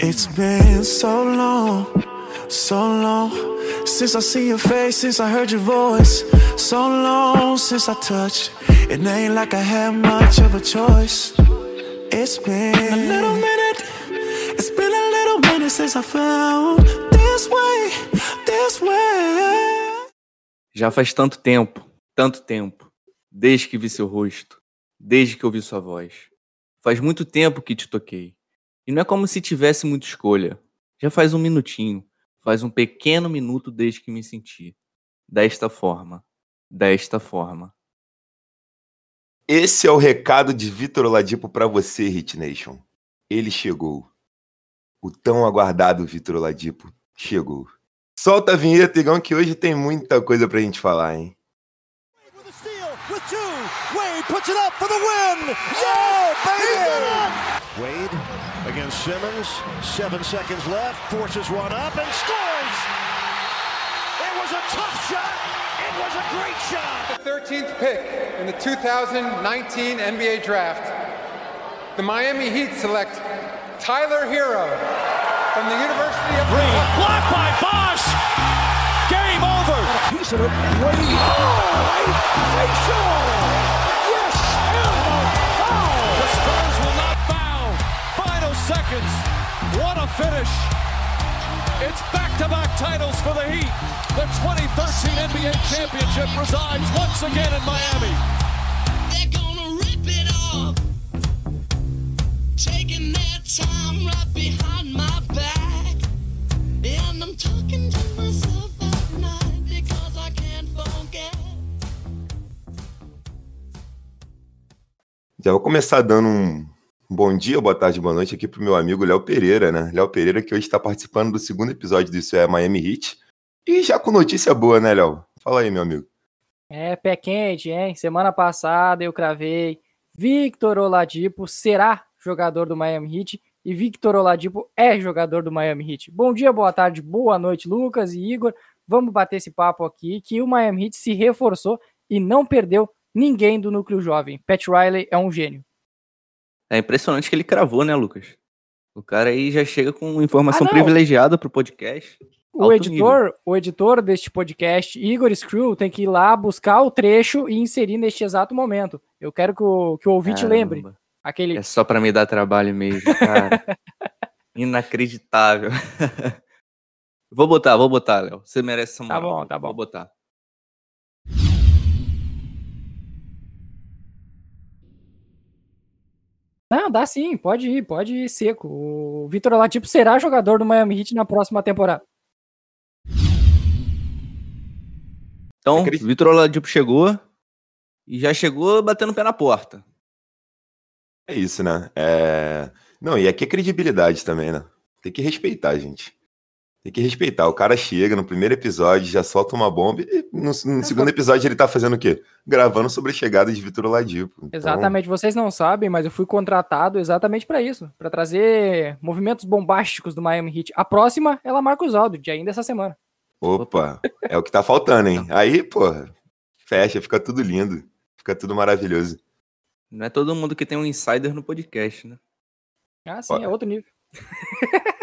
It's been so long, so long since I see your face, since I heard your voice. So long since I touched. It ain't like I had much of a choice. It's been a little minute. It's been a little minute since I found this way, this way. Já faz tanto tempo, tanto tempo, desde que vi seu rosto, desde que ouvi sua voz. Faz muito tempo que te toquei. E não é como se tivesse muita escolha. Já faz um minutinho, faz um pequeno minuto desde que me senti. Desta forma, desta forma. Esse é o recado de Vitor Oladipo para você, Hit Nation. Ele chegou. O tão aguardado Vitor Oladipo chegou. Solta a vinheta, Igão, que hoje tem muita coisa pra gente falar, hein? Two. Puts it up for the win. Yeah, baby! Wade against Simmons. Seven seconds left. Forces one up and scores. It was a tough shot. It was a great shot. The 13th pick in the 2019 NBA Draft, the Miami Heat select Tyler Hero from the University of Green blocked by Bosch. Game over. Piece of it. Wade. Oh, Wade. Facial. Seconds. What a finish. It's back-to-back titles for the Heat. The 2013 NBA championship resides once again in Miami. They're gonna rip it off. Taking their time right behind my back. And I'm talking to myself at night because I can't forget. Já vou começar dando um bom dia, boa tarde, boa noite aqui pro meu amigo Léo Pereira, né? Léo Pereira que hoje está participando do segundo episódio do Isso é Miami Heat. E já com notícia boa, né, Léo? Fala aí, meu amigo. É, pé quente, hein? Semana passada eu cravei. Victor Oladipo será jogador do Miami Heat e Victor Oladipo é jogador do Miami Heat. Bom dia, boa tarde, boa noite, Lucas e Igor. Vamos bater esse papo aqui que o Miami Heat se reforçou e não perdeu ninguém do núcleo jovem. Pat Riley é um gênio. É impressionante que ele cravou, né, Lucas? O cara aí já chega com informação Ah, privilegiada pro podcast. O editor, o editor deste podcast, Igor Screw, tem que ir lá buscar o trecho e inserir neste exato momento. Eu quero que o, que o ouvinte Caramba. lembre. Aquele É só pra me dar trabalho mesmo, cara. Inacreditável. vou botar, vou botar, Léo. Você merece essa Tá moral. bom, tá bom. Vou botar. Não, dá sim, pode ir, pode ir seco. O Vitor Oladipo será jogador do Miami Heat na próxima temporada. Então, Acredito. Vitor Oladipo chegou e já chegou batendo o pé na porta. É isso, né? É... Não, e aqui é credibilidade também, né? Tem que respeitar, gente. Tem que respeitar. O cara chega no primeiro episódio, já solta uma bomba e no, no segundo episódio ele tá fazendo o quê? Gravando sobre a chegada de Vitor Oladipo. Então, Exatamente, vocês não sabem, mas eu fui contratado exatamente para isso, para trazer movimentos bombásticos do Miami Heat. A próxima é Marcos Aldridge, ainda essa semana. Opa, é o que tá faltando, hein? Aí, porra, fecha, fica tudo lindo. Fica tudo maravilhoso. Não é todo mundo que tem um insider no podcast, né? Ah, sim, Olha. é outro nível.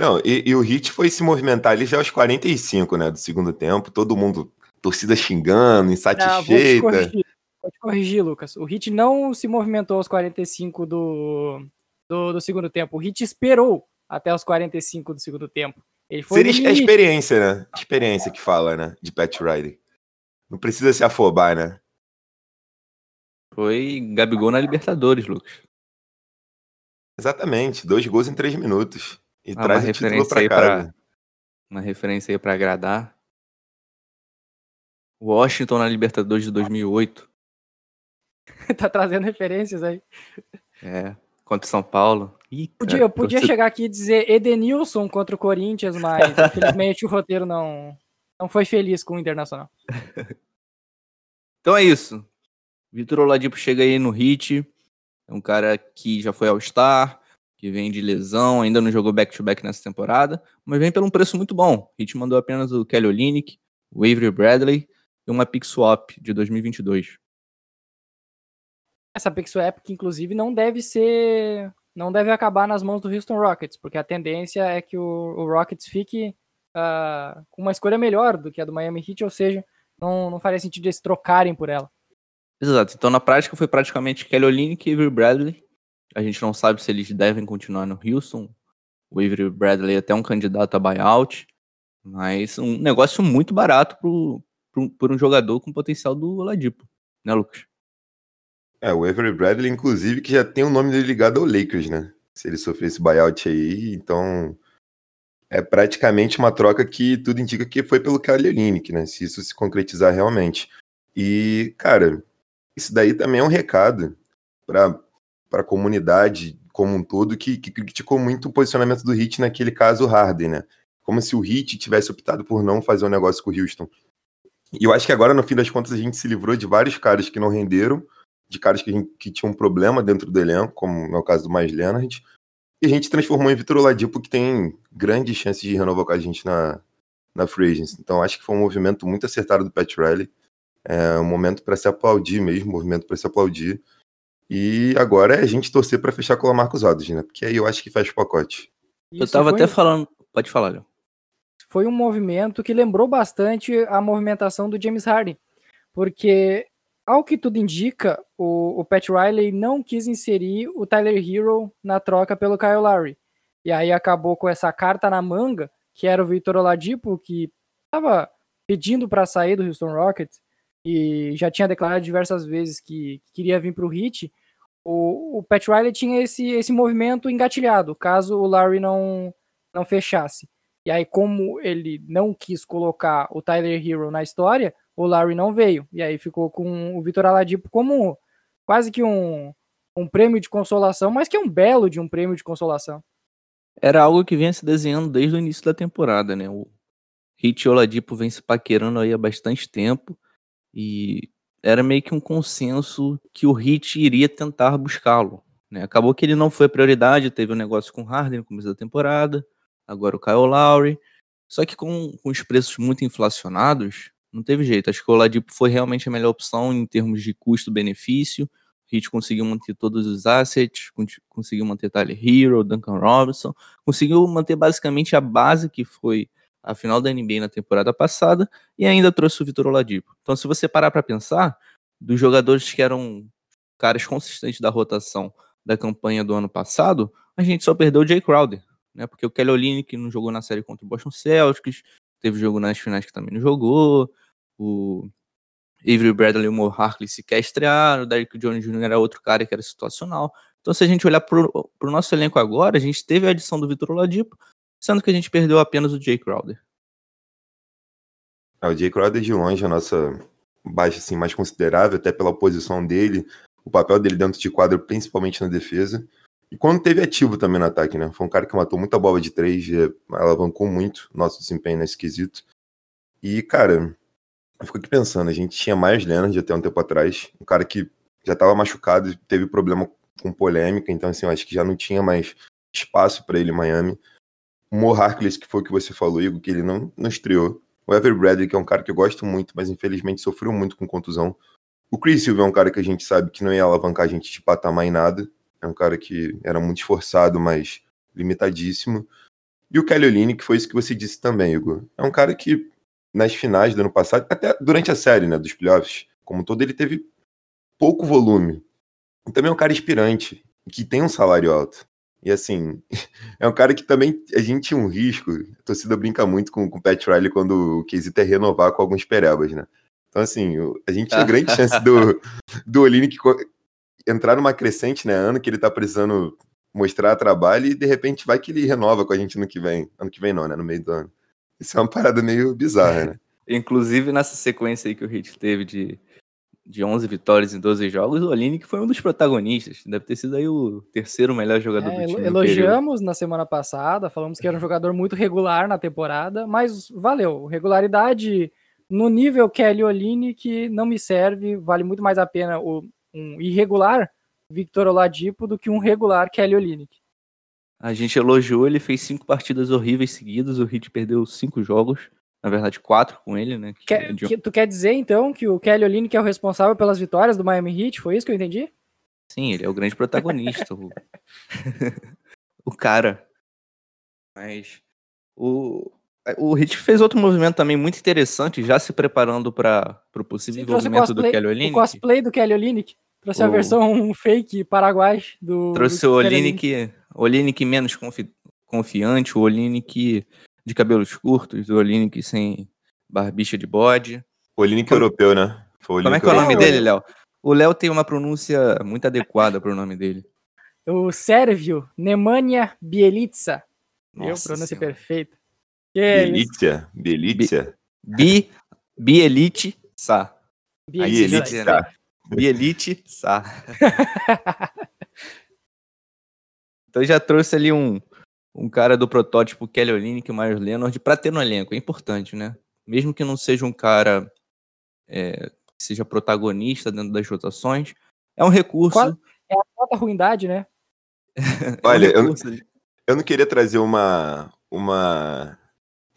Não, e, e o Hit foi se movimentar ali já aos 45, né, do segundo tempo, todo mundo, torcida xingando, Ah, vou te insatisfeita. corrigir, vou te corrigir, Lucas. O Heat não se movimentou aos 45 do, do, do segundo tempo. O Heat esperou até os 45 do segundo tempo. Ele foi Seria a experiência, né? Experiência que fala, né? De Pat Riley. Não precisa se afobar, né? Foi Gabigol na Libertadores, Lucas. Exatamente. Dois gols em três minutos. E Ah, uma traz título referência pra aí pra- Uma referência aí pra agradar. Washington na Libertadores de 2008. tá trazendo referências aí. É, contra São Paulo. Ih, Podia, cara, eu podia torcida- chegar aqui e dizer Edenilson contra o Corinthians, mas infelizmente o roteiro não, não foi feliz com o Internacional. Então é isso. Vitor Oladipo chega aí no hit. É um cara que já foi All-Star, que vem de lesão, ainda não jogou back-to-back nessa temporada, mas vem por um preço muito bom. O Hit mandou apenas o Kelly Olynyk, o Avery Bradley e uma pick swap de 2022. Essa pick swap, que inclusive não deve ser. Não deve acabar nas mãos do Houston Rockets, porque a tendência é que o, o Rockets fique ah, com uma escolha melhor do que a do Miami Heat, ou seja, não, não faria sentido eles trocarem por ela. Exato. Então, na prática, foi praticamente Kelly Olynyk e Avery Bradley. A gente não sabe se eles devem continuar no Houston. O Avery Bradley é até um candidato a buyout. Mas um negócio muito barato pro, pro, por um jogador com potencial do Oladipo. Né, Lucas? É, o Avery Bradley, inclusive, que já tem o nome dele ligado ao Lakers, né? Se ele sofrer esse buyout aí, então é praticamente uma troca que tudo indica que foi pelo Kelly né? Se isso se concretizar realmente. E, cara, isso daí também é um recado para a comunidade como um todo que, que criticou muito o posicionamento do Heat naquele caso Harden, né? Como se o Heat tivesse optado por não fazer um negócio com o Houston. E eu acho que agora, no fim das contas, a gente se livrou de vários caras que não renderam, de caras que, gente- que tinham um problema dentro do elenco, como é o caso do Mais Leonard, e a gente transformou em Vitor Oladipo, que tem grandes chances de renovar com a gente na, na Free Agency. Então acho que foi um movimento muito acertado do Pat Riley. É um momento para se aplaudir mesmo, um movimento para se aplaudir. E agora é a gente torcer para fechar com o Marcos Aldridge, né? Porque aí eu acho que fecha o pacote. Eu Isso tava foi- até falando. Pode falar, Léo. foi um movimento que lembrou bastante a movimentação do James Harden, porque ao que tudo indica, o, o Pat Riley não quis inserir o Tyler Hero na troca pelo Kyle Lowry. E aí acabou com essa carta na manga, que era o Victor Oladipo, que estava pedindo para sair do Houston Rockets e já tinha declarado diversas vezes que queria vir para o Heat. O, o Pat Riley tinha esse, esse movimento engatilhado, caso o Larry não, não fechasse. E aí, como ele não quis colocar o Tyler Hero na história, o Larry não veio. E aí ficou com o Vitor Aladipo como quase que um, um prêmio de consolação, mas que é um belo de um prêmio de consolação. Era algo que vinha se desenhando desde o início da temporada, né? O Hit Oladipo vem se paquerando aí há bastante tempo e era meio que um consenso que o Hit iria tentar buscá-lo. Né? Acabou que ele não foi prioridade, teve um negócio com o Harden no começo da temporada, agora o Kyle Lowry. Só que com, com os preços muito inflacionados, não teve jeito. Acho que o Oladipo foi realmente a melhor opção em termos de custo-benefício. O Heat conseguiu manter todos os assets, con- conseguiu manter Tyler Hero, Duncan Robinson, conseguiu manter basicamente a base que foi a final da NBA na temporada passada e ainda trouxe o Vitor Oladipo. Então, se você parar para pensar, dos jogadores que eram caras consistentes da rotação da campanha do ano passado, a gente só perdeu o Jay Crowder, né? Porque o Kelly Olynyk não jogou na série contra o Boston Celtics, teve jogo nas finais que também não jogou, o Avery Bradley e o Mo Harkley sequer estrearam, o Derrick Jones Jr. era outro cara que era situacional. Então, se a gente olhar pro, pro nosso elenco agora, a gente teve a adição do Vitor Oladipo, sendo que a gente perdeu apenas o Jay Crowder. É, o Jay Crowder de longe, a nossa baixa assim, mais considerável, até pela posição dele, o papel dele dentro de quadro, principalmente na defesa. E quando teve ativo também no ataque, né? Foi um cara que matou muita bola de três, e alavancou muito nosso desempenho nesse quesito. E, cara, eu fico aqui pensando, a gente tinha mais Leonard até um tempo atrás, um cara que já estava machucado, teve problema com polêmica, então assim, eu acho que já não tinha mais espaço para ele em Miami. Mo Harkless, que foi o que você falou, Igor, que ele não, não estreou. O Ever Bradley, que é um cara que eu gosto muito, mas infelizmente sofreu muito com contusão. O Chris Silva é um cara que a gente sabe que não ia alavancar a gente de patamar em nada. É um cara que era muito esforçado, mas limitadíssimo. E o Kelly Olynyk, que foi isso que você disse também, Igor. É um cara que, nas finais do ano passado, até durante a série né, dos playoffs, como todo, ele teve pouco volume. E também é um cara inspirante, que tem um salário alto. E assim, é um cara que também a gente tinha um risco. A torcida brinca muito com, com o Pat Riley quando o quesito é renovar com alguns perebas, né? Então, assim, a gente tinha grande chance do, do Olynyk co- entrar numa crescente, né? Ano que ele tá precisando mostrar trabalho e de repente vai que ele renova com a gente no que vem. Ano que vem não, né? No meio do ano. Isso é uma parada meio bizarra, né? Inclusive, nessa sequência aí que o Heat teve de, de 11 vitórias em 12 jogos, o Olynyk foi um dos protagonistas. Deve ter sido aí o terceiro melhor jogador É, do time. elogiamos na semana passada, falamos que era um jogador muito regular na temporada, mas valeu. Regularidade no nível Kelly Oline que não me serve, vale muito mais a pena o, um irregular Victor Oladipo do que um regular Kelly Olynyk. A gente elogiou, ele fez cinco partidas horríveis seguidas, o Heat perdeu cinco jogos, na verdade quatro com ele, né? que Quer, é de- que- tu quer dizer então que o Kelly Olynyk é o responsável pelas vitórias do Miami Heat? Foi isso que eu entendi? Sim, ele é o grande protagonista. o... o cara. Mas o, o Hit fez outro movimento também muito interessante, já se preparando para o possível o envolvimento do cosplay, Kelly o Olynyk. cosplay do Kelly Olynyk. Trouxe a O- versão fake paraguai do. Trouxe do o Kelly Olynyk, Olynyk menos confi- confiante, o Olynyk de cabelos curtos, o Olynyk sem barbicha de bode. O Olínico Como- europeu, né? Foi Como é que é o nome dele, Léo? O Léo tem uma pronúncia muito adequada para o nome dele. O Sérvio Nemanja Bielica. Meu, Nossa pronúncia Senhora. perfeita. É? Belícia. Belícia. Bi. Bielica. Bielícia. né? Bielite Sá. então já trouxe ali um, um cara do protótipo Kelly Olynyk, o Myers Leonard, pra ter no elenco. É importante, né? Mesmo que não seja um cara é, que seja protagonista dentro das rotações, é um recurso. Qual- É a falta ruindade, né? é um Olha, eu, eu não queria trazer uma, uma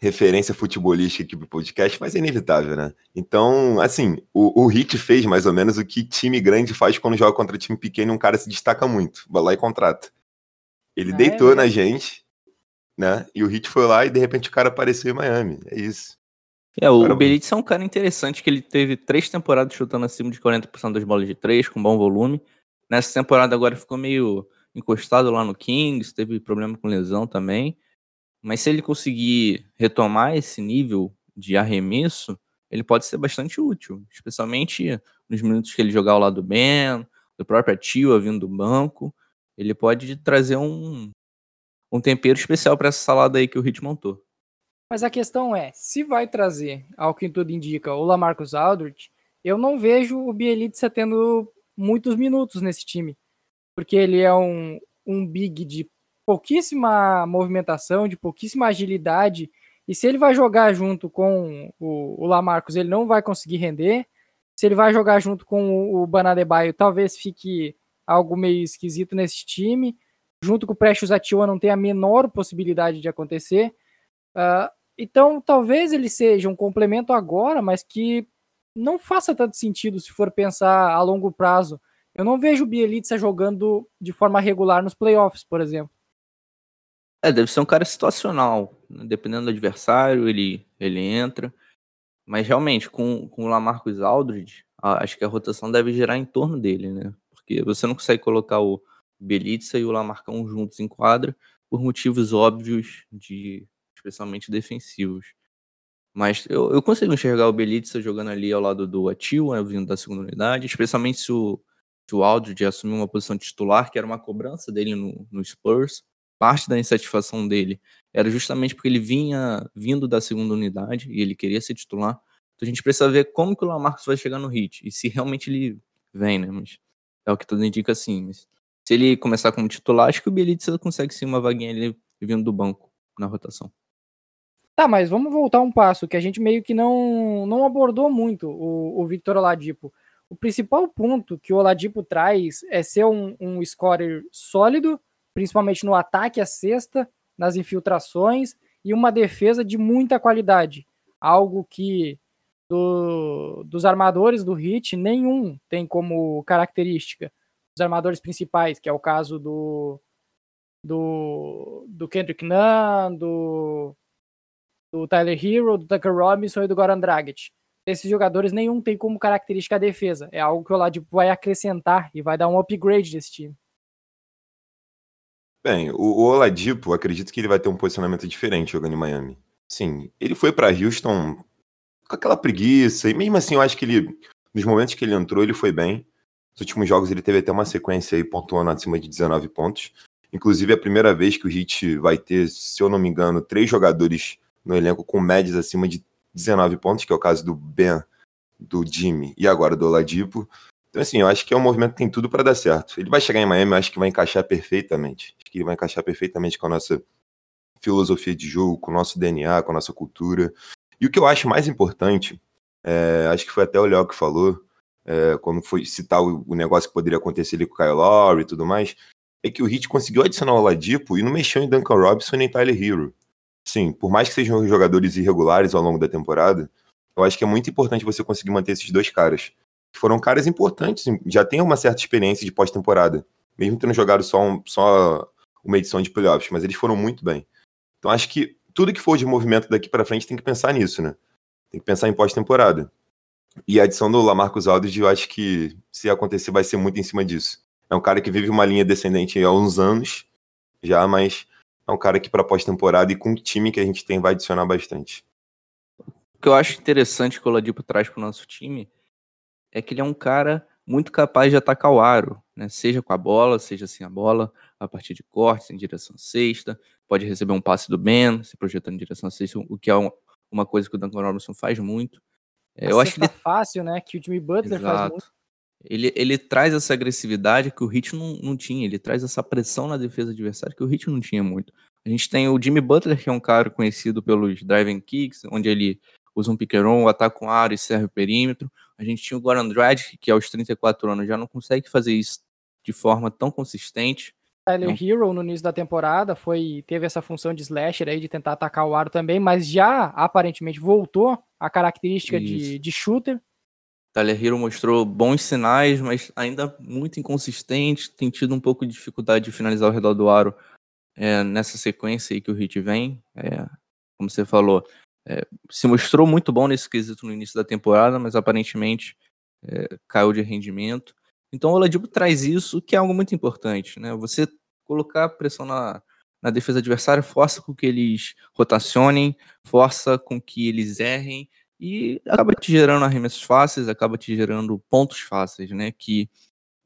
referência futebolística aqui pro podcast, mas é inevitável, né? Então, assim, o, o Hit fez mais ou menos o que time grande faz quando joga contra time pequeno e um cara se destaca muito. Vai lá e contrata. Ele Ah, é deitou na verdade. gente, né? E o Hit foi lá e de repente o cara apareceu em Miami. É isso. É, o, Cara, o Belitz é um cara interessante que ele teve três temporadas chutando acima de 40% das bolas de três, com bom volume. Nessa temporada agora ficou meio encostado lá no Kings, teve problema com lesão também. Mas se ele conseguir retomar esse nível de arremesso, ele pode ser bastante útil, especialmente nos minutos que ele jogar ao lado do Ben, do próprio Ativa vindo do banco. Ele pode trazer um, um tempero especial para essa salada aí que o Hit montou. Mas a questão é, se vai trazer, ao que tudo indica, o Lamarcus Aldridge, eu não vejo o Bielitsa tendo muitos minutos nesse time. Porque ele é um, um big de pouquíssima movimentação, de pouquíssima agilidade. E se ele vai jogar junto com o, o Lamarcus, ele não vai conseguir render. Se ele vai jogar junto com o, o Banadebaio, talvez fique algo meio esquisito nesse time. Junto com o Precious Atua não tem a menor possibilidade de acontecer. Ah, então, talvez ele seja um complemento agora, mas que não faça tanto sentido se for pensar a longo prazo. Eu não vejo o Bielitsa jogando de forma regular nos playoffs, por exemplo. É, deve ser um cara situacional. né? Dependendo do adversário, ele, ele entra. Mas realmente, com, com o Lamarcus Aldridge, acho que a rotação deve girar em torno dele, né? Porque você não consegue colocar o Belitza e o Lamarcão juntos em quadra por motivos óbvios, de especialmente defensivos. Mas eu, eu consigo enxergar o Belitza jogando ali ao lado do Atil, né, vindo da segunda unidade, especialmente se o, se o Aldridge assumir uma posição de titular, que era uma cobrança dele no, no Spurs. Parte da insatisfação dele era justamente porque ele vinha vindo da segunda unidade e ele queria ser titular. Então a gente precisa ver como que o Lamarcus vai chegar no hit e se realmente ele vem, né? Mas é o que tudo indica assim. Mas se ele começar como titular, acho que o Bielitsa consegue sim uma vaguinha ali vindo do banco na rotação. Tá, mas vamos voltar um passo, que a gente meio que não, não abordou muito o, o Victor Oladipo. O principal ponto que o Oladipo traz é ser um, um scorer sólido, principalmente no ataque à cesta, nas infiltrações, e uma defesa de muita qualidade. Algo que do- dos armadores do Hit, nenhum tem como característica. Os armadores principais, que é o caso do, do, do Kendrick Nunn, do, do Tyler Hero, do Tucker Robinson e do Goran Dragic. Esses jogadores nenhum tem como característica a defesa. É algo que o Oladipo vai acrescentar e vai dar um upgrade nesse time. Bem, o, o Oladipo, acredito que ele vai ter um posicionamento diferente jogando em Miami. Sim, ele foi pra Houston com aquela preguiça, e mesmo assim eu acho que ele, nos momentos que ele entrou, ele foi bem. Nos últimos jogos ele teve até uma sequência aí pontuando acima de 19 pontos. Inclusive é a primeira vez que o Heat vai ter, se eu não me engano, três jogadores no elenco com médias acima de 19 pontos, que é o caso do Ben, do Jimmy e agora do Oladipo. Então, assim, eu acho que é um movimento que tem tudo para dar certo. Ele vai chegar em Miami, eu acho que vai encaixar perfeitamente. Acho que ele vai encaixar perfeitamente com a nossa filosofia de jogo, com o nosso DNA, com a nossa cultura. E o que eu acho mais importante, é, acho que foi até o Léo que falou, é, quando foi citar o, o negócio que poderia acontecer ali com o Kyle Lowry e tudo mais, é que o Heat conseguiu adicionar o Oladipo e não mexeu em Duncan Robinson nem Tyler Hero. Sim, por mais que sejam jogadores irregulares ao longo da temporada, eu acho que é muito importante você conseguir manter esses dois caras. foram caras importantes, já tem uma certa experiência de pós-temporada, mesmo tendo jogado só, um- só uma edição de playoffs, mas eles foram muito bem. Então acho que tudo que for de movimento daqui pra frente tem que pensar nisso, né? Tem que pensar em pós-temporada. E a adição do Lamarcus Aldridge, eu acho que se acontecer vai ser muito em cima disso. É um cara que vive uma linha descendente há uns anos já, mas é um cara que para pós-temporada e com o time que a gente tem vai adicionar bastante. O que eu acho interessante que o Oladipo traz pro nosso time é que ele é um cara muito capaz de atacar o aro, né? Seja com a bola, seja sem a bola, a partir de cortes, em direção à cesta, pode receber um passe do Ben, se projetando em direção à cesta, o que é um- uma coisa que o Duncan Robinson faz muito. É, eu acho que ele fácil, né? Que o Jimmy Butler faz muito. Exato. Ele, ele traz essa agressividade que o Hit não, não tinha. Ele traz essa pressão na defesa adversária que o Hit não tinha muito. A gente tem o Jimmy Butler, que é um cara conhecido pelos driving kicks, onde ele usa um roll, ataca um aro e serve o perímetro. A gente tinha o Goran Dragic, que aos 34 anos já não consegue fazer isso de forma tão consistente. Tyler Não. Hero no início da temporada foi teve essa função de slasher aí de tentar atacar o aro também, mas já aparentemente voltou a característica de, Isso. de shooter. Tyler Hero mostrou bons sinais, mas ainda muito inconsistente, tem tido um pouco de dificuldade de finalizar ao redor do aro é, nessa sequência aí que o Hit vem. É, como você falou, é, se mostrou muito bom nesse quesito no início da temporada, mas aparentemente é, caiu de rendimento. Então o Oladipo traz isso, que é algo muito importante, né? Você colocar pressão na, na defesa adversária força com que eles rotacionem, força com que eles errem e acaba te gerando arremessos fáceis, acaba te gerando pontos fáceis, né? Que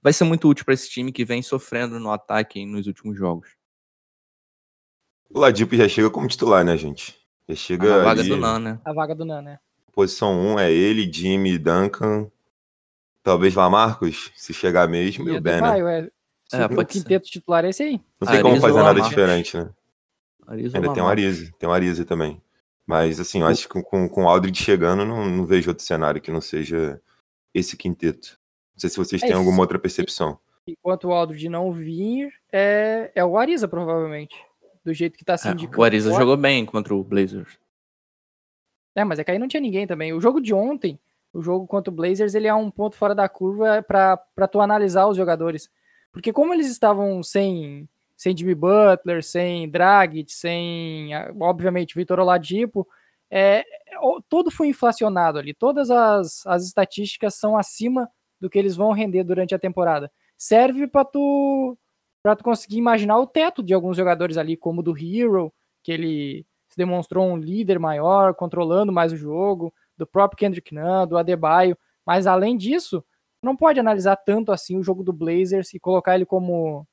vai ser muito útil para esse time que vem sofrendo no ataque nos últimos jogos. O Ladipo já chega como titular, né, gente? Já chega na vaga ali, do Nan, né? A vaga do Nan, né? posição 1 é ele, Jimmy, Duncan, talvez Lamarcus, se chegar mesmo, e o Ben, né? Vai, ué. É, o ser. quinteto titular é esse aí. Não tem Ah, como fazer nada Lamarcus. diferente, né? Ariza Ainda tem o? Arize, tem o Arize também. Mas, assim, eu acho que com, com, o Aldridge chegando, não, não vejo outro cenário que não seja esse quinteto. Não sei se vocês É têm isso. alguma outra percepção. Enquanto o Aldridge não vir, é, é o Ariza, provavelmente. Do jeito que tá se É, indicando. o Ariza agora. jogou bem contra o Blazers. É, mas é que aí não tinha ninguém também. O jogo de ontem, o jogo contra o Blazers, ele é um ponto fora da curva pra tu analisar os jogadores. Porque como eles estavam sem, sem Jimmy Butler, sem Dragic, sem, ah, obviamente, Vitor Oladipo, é, o- tudo foi inflacionado ali. Todas as, as estatísticas são acima do que eles vão render durante a temporada. Serve para tu para tu conseguir imaginar o teto de alguns jogadores ali, como do Hero, que ele se demonstrou um líder maior, controlando mais o jogo, do próprio Kendrick Nunn, do Adebayo, mas além disso, não pode analisar tanto assim o jogo do Blazers e colocar ele como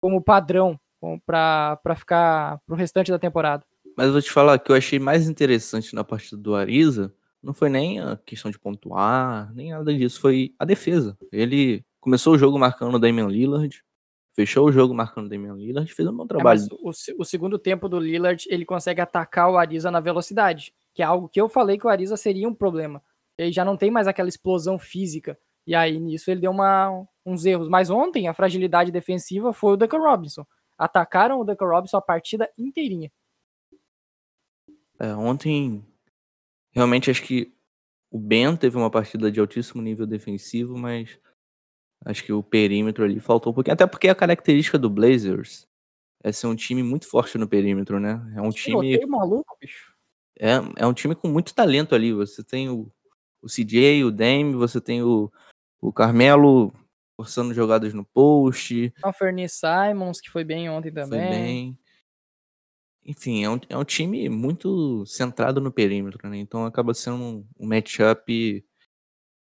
como padrão para ficar pro restante da temporada. Mas eu vou te falar que eu achei mais interessante na partida do Ariza não foi nem a questão de pontuar, nem nada disso, foi a defesa. Ele começou o jogo marcando o Damian Lillard, fechou o jogo marcando o Damian Lillard, fez um bom É, trabalho. mas o, o segundo tempo do Lillard, ele consegue atacar o Ariza na velocidade, que é algo que eu falei que o Ariza seria um problema. Ele já não tem mais aquela explosão física. E aí, nisso, ele deu uma, uns erros. Mas ontem, a fragilidade defensiva foi o Duncan Robinson. Atacaram o Duncan Robinson a partida inteirinha. É, ontem, realmente acho que o Ben teve uma partida de altíssimo nível defensivo, mas acho que o perímetro ali faltou um pouquinho. Até porque a característica do Blazers é ser um time muito forte no perímetro, né? É um time, Tiroteio maluco, bicho. É, é um time com muito talento ali. Você tem o, o CJ, o Dame, você tem o, o Carmelo forçando jogadas no post, O Fernie Simons, que foi bem ontem foi também. bem. Enfim, é um, é um time muito centrado no perímetro, né? Então acaba sendo um, um matchup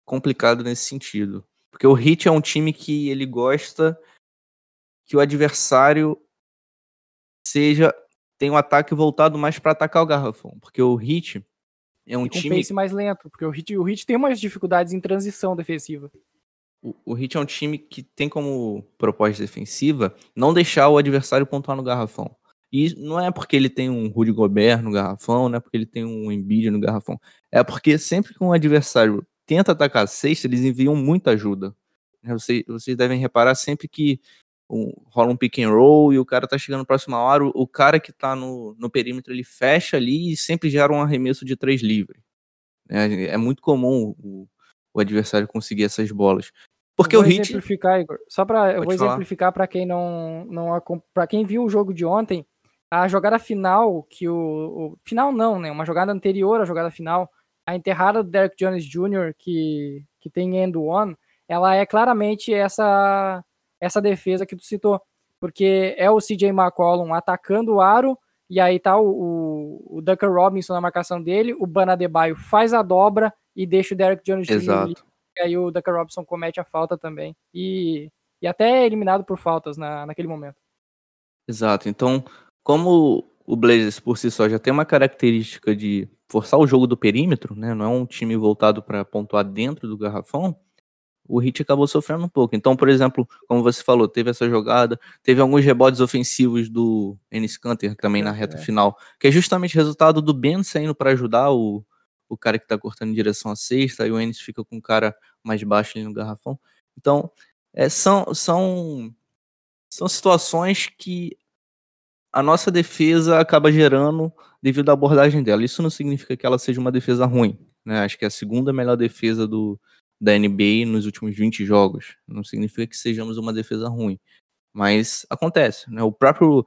complicado nesse sentido. Porque o Heat é um time que ele gosta que o adversário seja tem um ataque voltado mais para atacar o garrafão, porque o Heat é um E com time pace mais lento, porque o Heat, o Heat tem umas dificuldades em transição defensiva. o, o Heat é um time que tem como proposta defensiva não deixar o adversário pontuar no garrafão. E não é porque ele tem um Rudy Gobert no garrafão, não é porque ele tem um Embiid no garrafão. É porque sempre que um adversário tenta atacar a cesta, eles enviam muita ajuda. Vocês, vocês devem reparar sempre que um- rola um pick and roll e o cara tá chegando próximo à hora, o, o cara que tá no, no perímetro ele fecha ali e sempre gera um arremesso de três livre. É, é muito comum o, o adversário conseguir essas bolas. Porque o Heat, exemplificar, Igor. Só para eu vou falar. exemplificar para quem não não para quem viu o jogo de ontem, a jogada final que o, o- final não, né? Uma jogada anterior à jogada final, a enterrada do Derek Jones Jr. que que tem end one, ela é claramente essa essa defesa que tu citou, porque é o CJ McCollum atacando o aro e aí tá o, o, o Duncan Robinson na marcação dele, o Banadebaio faz a dobra e deixa o Derek Jones Jr. livre exato. e aí o Duncan Robinson comete a falta também. E, e até é eliminado por faltas na, naquele momento. Exato. Então, como o Blazers por si só já tem uma característica de forçar o jogo do perímetro, né? Não é um time voltado para pontuar dentro do garrafão. O Heat acabou sofrendo um pouco. Então, por exemplo, como você falou, teve essa jogada, teve alguns rebotes ofensivos do Enes Kanter também na reta É. final, que é justamente resultado do Ben saindo para ajudar o, o cara que tá cortando em direção à cesta, e o Enes fica com o cara mais baixo ali no garrafão. Então, é, são, são, são situações que a nossa defesa acaba gerando devido à abordagem dela. Isso não significa que ela seja uma defesa ruim. Né? Acho que é a segunda melhor defesa do, da NBA nos últimos 20 jogos. Não significa que sejamos uma defesa ruim. Mas acontece. Né? O próprio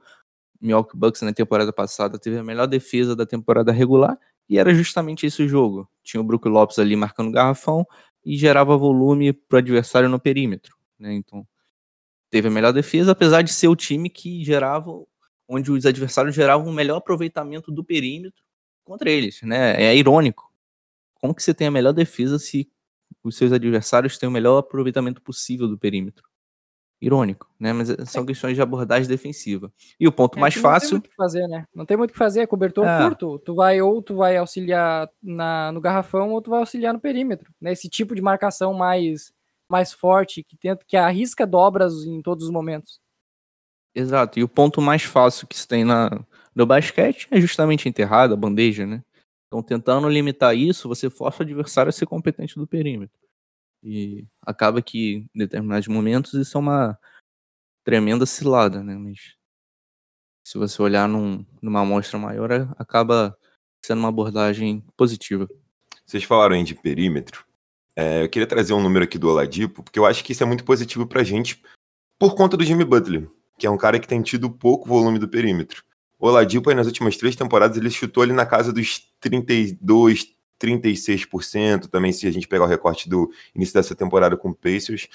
Milwaukee Bucks na temporada passada teve a melhor defesa da temporada regular e era justamente esse o jogo. Tinha o Brook Lopes ali marcando garrafão e gerava volume para o adversário no perímetro. Né? Então, teve a melhor defesa, apesar de ser o time que gerava, onde os adversários geravam o melhor aproveitamento do perímetro contra eles. Né? É irônico. Como que você tem a melhor defesa se os seus adversários têm o melhor aproveitamento possível do perímetro? Irônico, né? Mas eh, são questões de abordagem defensiva. E o ponto É mais que Não tem fácil muito o que fazer, né? Não tem muito o que fazer, é cobertor É. curto. Tu vai ou tu vai auxiliar na, no garrafão ou tu vai auxiliar no perímetro. Né? Esse tipo de marcação mais, mais forte, que tenta que arrisca dobras em todos os momentos. Exato. E o ponto mais fácil que se tem na, no basquete é justamente a enterrada, a bandeja, né? Então, tentando limitar isso, você força o adversário a ser competente do perímetro. E acaba que, em determinados momentos, isso é uma tremenda cilada, né? Mas se você olhar num- numa amostra maior, a- acaba sendo uma abordagem positiva. Vocês falaram aí de perímetro. É, eu queria trazer um número aqui do Oladipo, porque eu acho que isso é muito positivo pra gente por conta do Jimmy Butler, que é um cara que tem tido pouco volume do perímetro. O Oladipo aí nas últimas três temporadas ele chutou ali na casa dos 32, 36%, também se a gente pegar o recorte do início dessa temporada com o Pacers.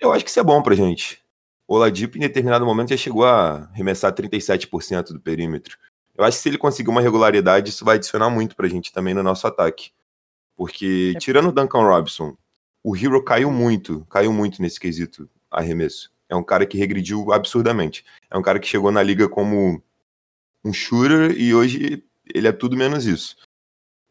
Eu acho que isso é bom pra gente. O Oladipo em determinado momento já chegou a arremessar 37% do perímetro. Eu acho que se ele conseguir uma regularidade, isso vai adicionar muito pra gente também no nosso ataque. Porque, É. tirando o Duncan Robinson, o Hero caiu muito, caiu muito nesse quesito arremesso. É um cara que regrediu absurdamente. É um cara que chegou na liga como um shooter e hoje ele é tudo menos isso.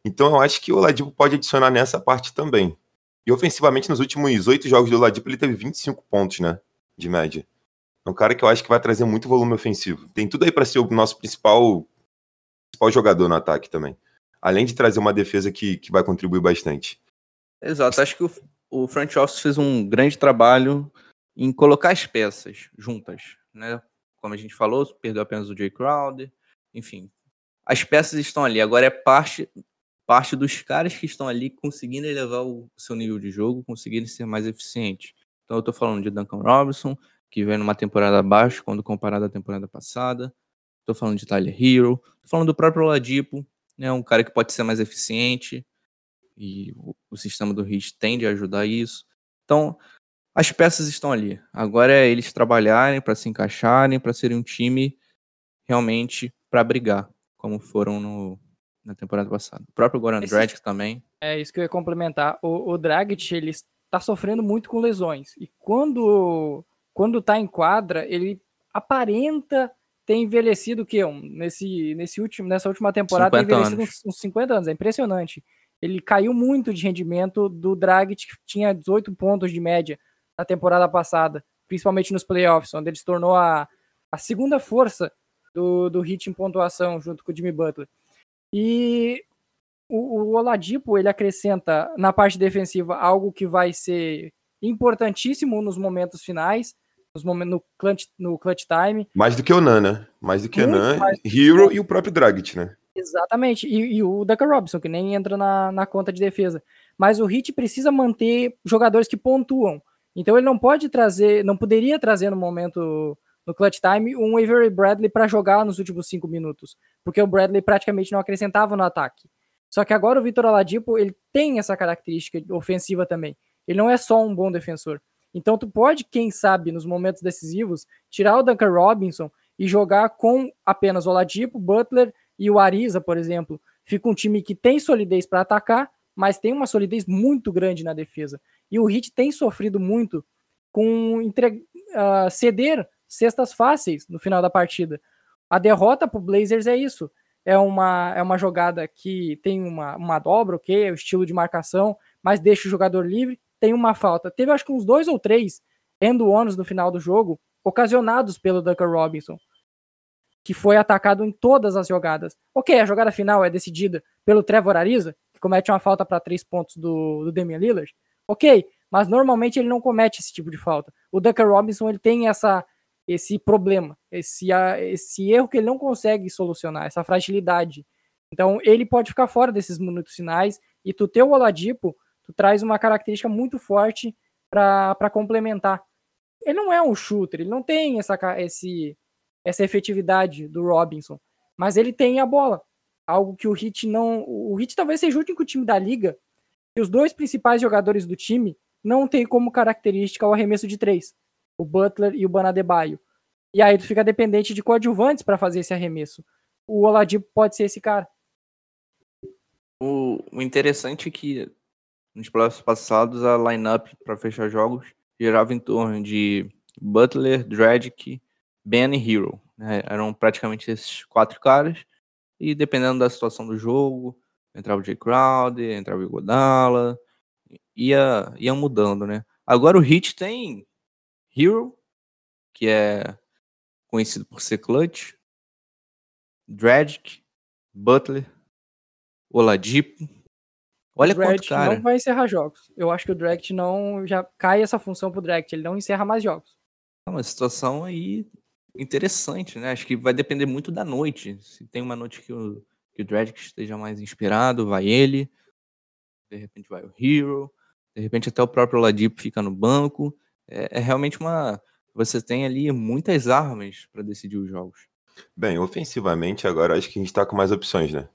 Então eu acho que o Oladipo pode adicionar nessa parte também. E ofensivamente, nos últimos oito jogos do Oladipo, ele teve 25 pontos, né? De média. É um cara que eu acho que vai trazer muito volume ofensivo. Tem tudo aí para ser o nosso principal, principal jogador no ataque também. Além de trazer uma defesa que, que vai contribuir bastante. Exato. Acho que o, o front office fez um grande trabalho em colocar as peças juntas, né? Como a gente falou, perdeu apenas o Jay Crowder, enfim. As peças estão ali. Agora é parte parte dos caras que estão ali conseguindo elevar o seu nível de jogo, conseguirem ser mais eficientes. Então eu tô falando de Duncan Robinson, que vem numa temporada abaixo quando comparado à temporada passada. Tô falando de Tyler Hero, tô falando do próprio Oladipo, né, um cara que pode ser mais eficiente e o, o sistema do Heat tende a ajudar isso. Então, as peças estão ali. Agora é eles trabalharem para se encaixarem, para serem um time realmente para brigar, como foram no, na temporada passada. O próprio Goran Esse- Dragic também. É isso que eu ia complementar. O, o Dragic, ele está sofrendo muito com lesões. E quando, quando tá em quadra, ele aparenta ter envelhecido o quê? Um, nesse, nesse último, nessa última temporada, tem 50 envelhecido anos. uns, uns 50 anos. É impressionante. Ele caiu muito de rendimento do Dragic, que tinha 18 pontos de média na temporada passada, principalmente nos playoffs, onde ele se tornou a, a segunda força do, do Heat em pontuação, junto com o Jimmy Butler. E o, o Oladipo ele acrescenta na parte defensiva algo que vai ser importantíssimo nos momentos finais, nos momentos no clutch, no clutch time. Mais do que o Nan, né? Mais do que o Muito Nan, mais. Hero e o próprio Dragic, né? Exatamente. E, e o Duncan Robinson, que nem entra na, na conta de defesa. mas o Heat precisa manter jogadores que pontuam. Então ele não pode trazer, não poderia trazer no momento no clutch time um Avery Bradley para jogar nos últimos cinco minutos, porque o Bradley praticamente não acrescentava no ataque. Só que agora o Vitor Oladipo ele tem essa característica ofensiva também. Ele não é só um bom defensor. Então tu pode, quem sabe, nos momentos decisivos, tirar o Duncan Robinson e jogar com apenas o Oladipo, Butler e o Ariza, por exemplo. Fica um time que tem solidez para atacar, mas tem uma solidez muito grande na defesa. E o Heat tem sofrido muito com entre, uh, ceder cestas fáceis no final da partida. A derrota para o Blazers é isso. É uma, é uma jogada que tem uma, uma dobra, ok, é o estilo de marcação, mas deixa o jogador livre, tem uma falta. Teve acho que uns dois ou três end-ones no final do jogo, ocasionados pelo Duncan Robinson, que foi atacado em todas as jogadas. Ok, a jogada final é decidida pelo Trevor Ariza, que comete uma falta para três pontos do, do Damian Lillard. Ok, mas normalmente ele não comete esse tipo de falta. O Duncan Robinson ele tem essa esse problema, esse, esse erro que ele não consegue solucionar, essa fragilidade. Então ele pode ficar fora desses minutos finais e tu ter o Oladipo, tu traz uma característica muito forte para complementar. Ele não é um shooter, ele não tem essa, esse, essa efetividade do Robinson, mas ele tem a bola. Algo que o Hit não. O Hit talvez seja o único time da liga e os dois principais jogadores do time não tem como característica o arremesso de três o Butler e o Banadebaio. E aí tu fica dependente de coadjuvantes para fazer esse arremesso. O Oladipo pode ser esse cara. O, o interessante é que nos playoffs passados a lineup para fechar jogos girava em torno de Butler, Dragic, Ben e Hero. Né? Eram praticamente esses quatro caras. E dependendo da situação do jogo, entrava o Jay Crowder, entrava o Igodala, ia, ia mudando, né? Agora o Heat tem Hero, que é conhecido por ser clutch, Dragic, Butler, Oladipo. Olha o Dragic cara. não vai encerrar jogos. Eu acho que o Dragic não já cai essa função pro Dragic, ele não encerra mais jogos. É uma situação aí interessante, né? Acho que vai depender muito da noite. Se tem uma noite que o, que o Dragic esteja mais inspirado, vai ele. De repente vai o Hero. De repente até o próprio Oladipo fica no banco é, é realmente uma. Você tem ali muitas armas para decidir os jogos. Bem, ofensivamente agora acho que a gente tá com mais opções, né?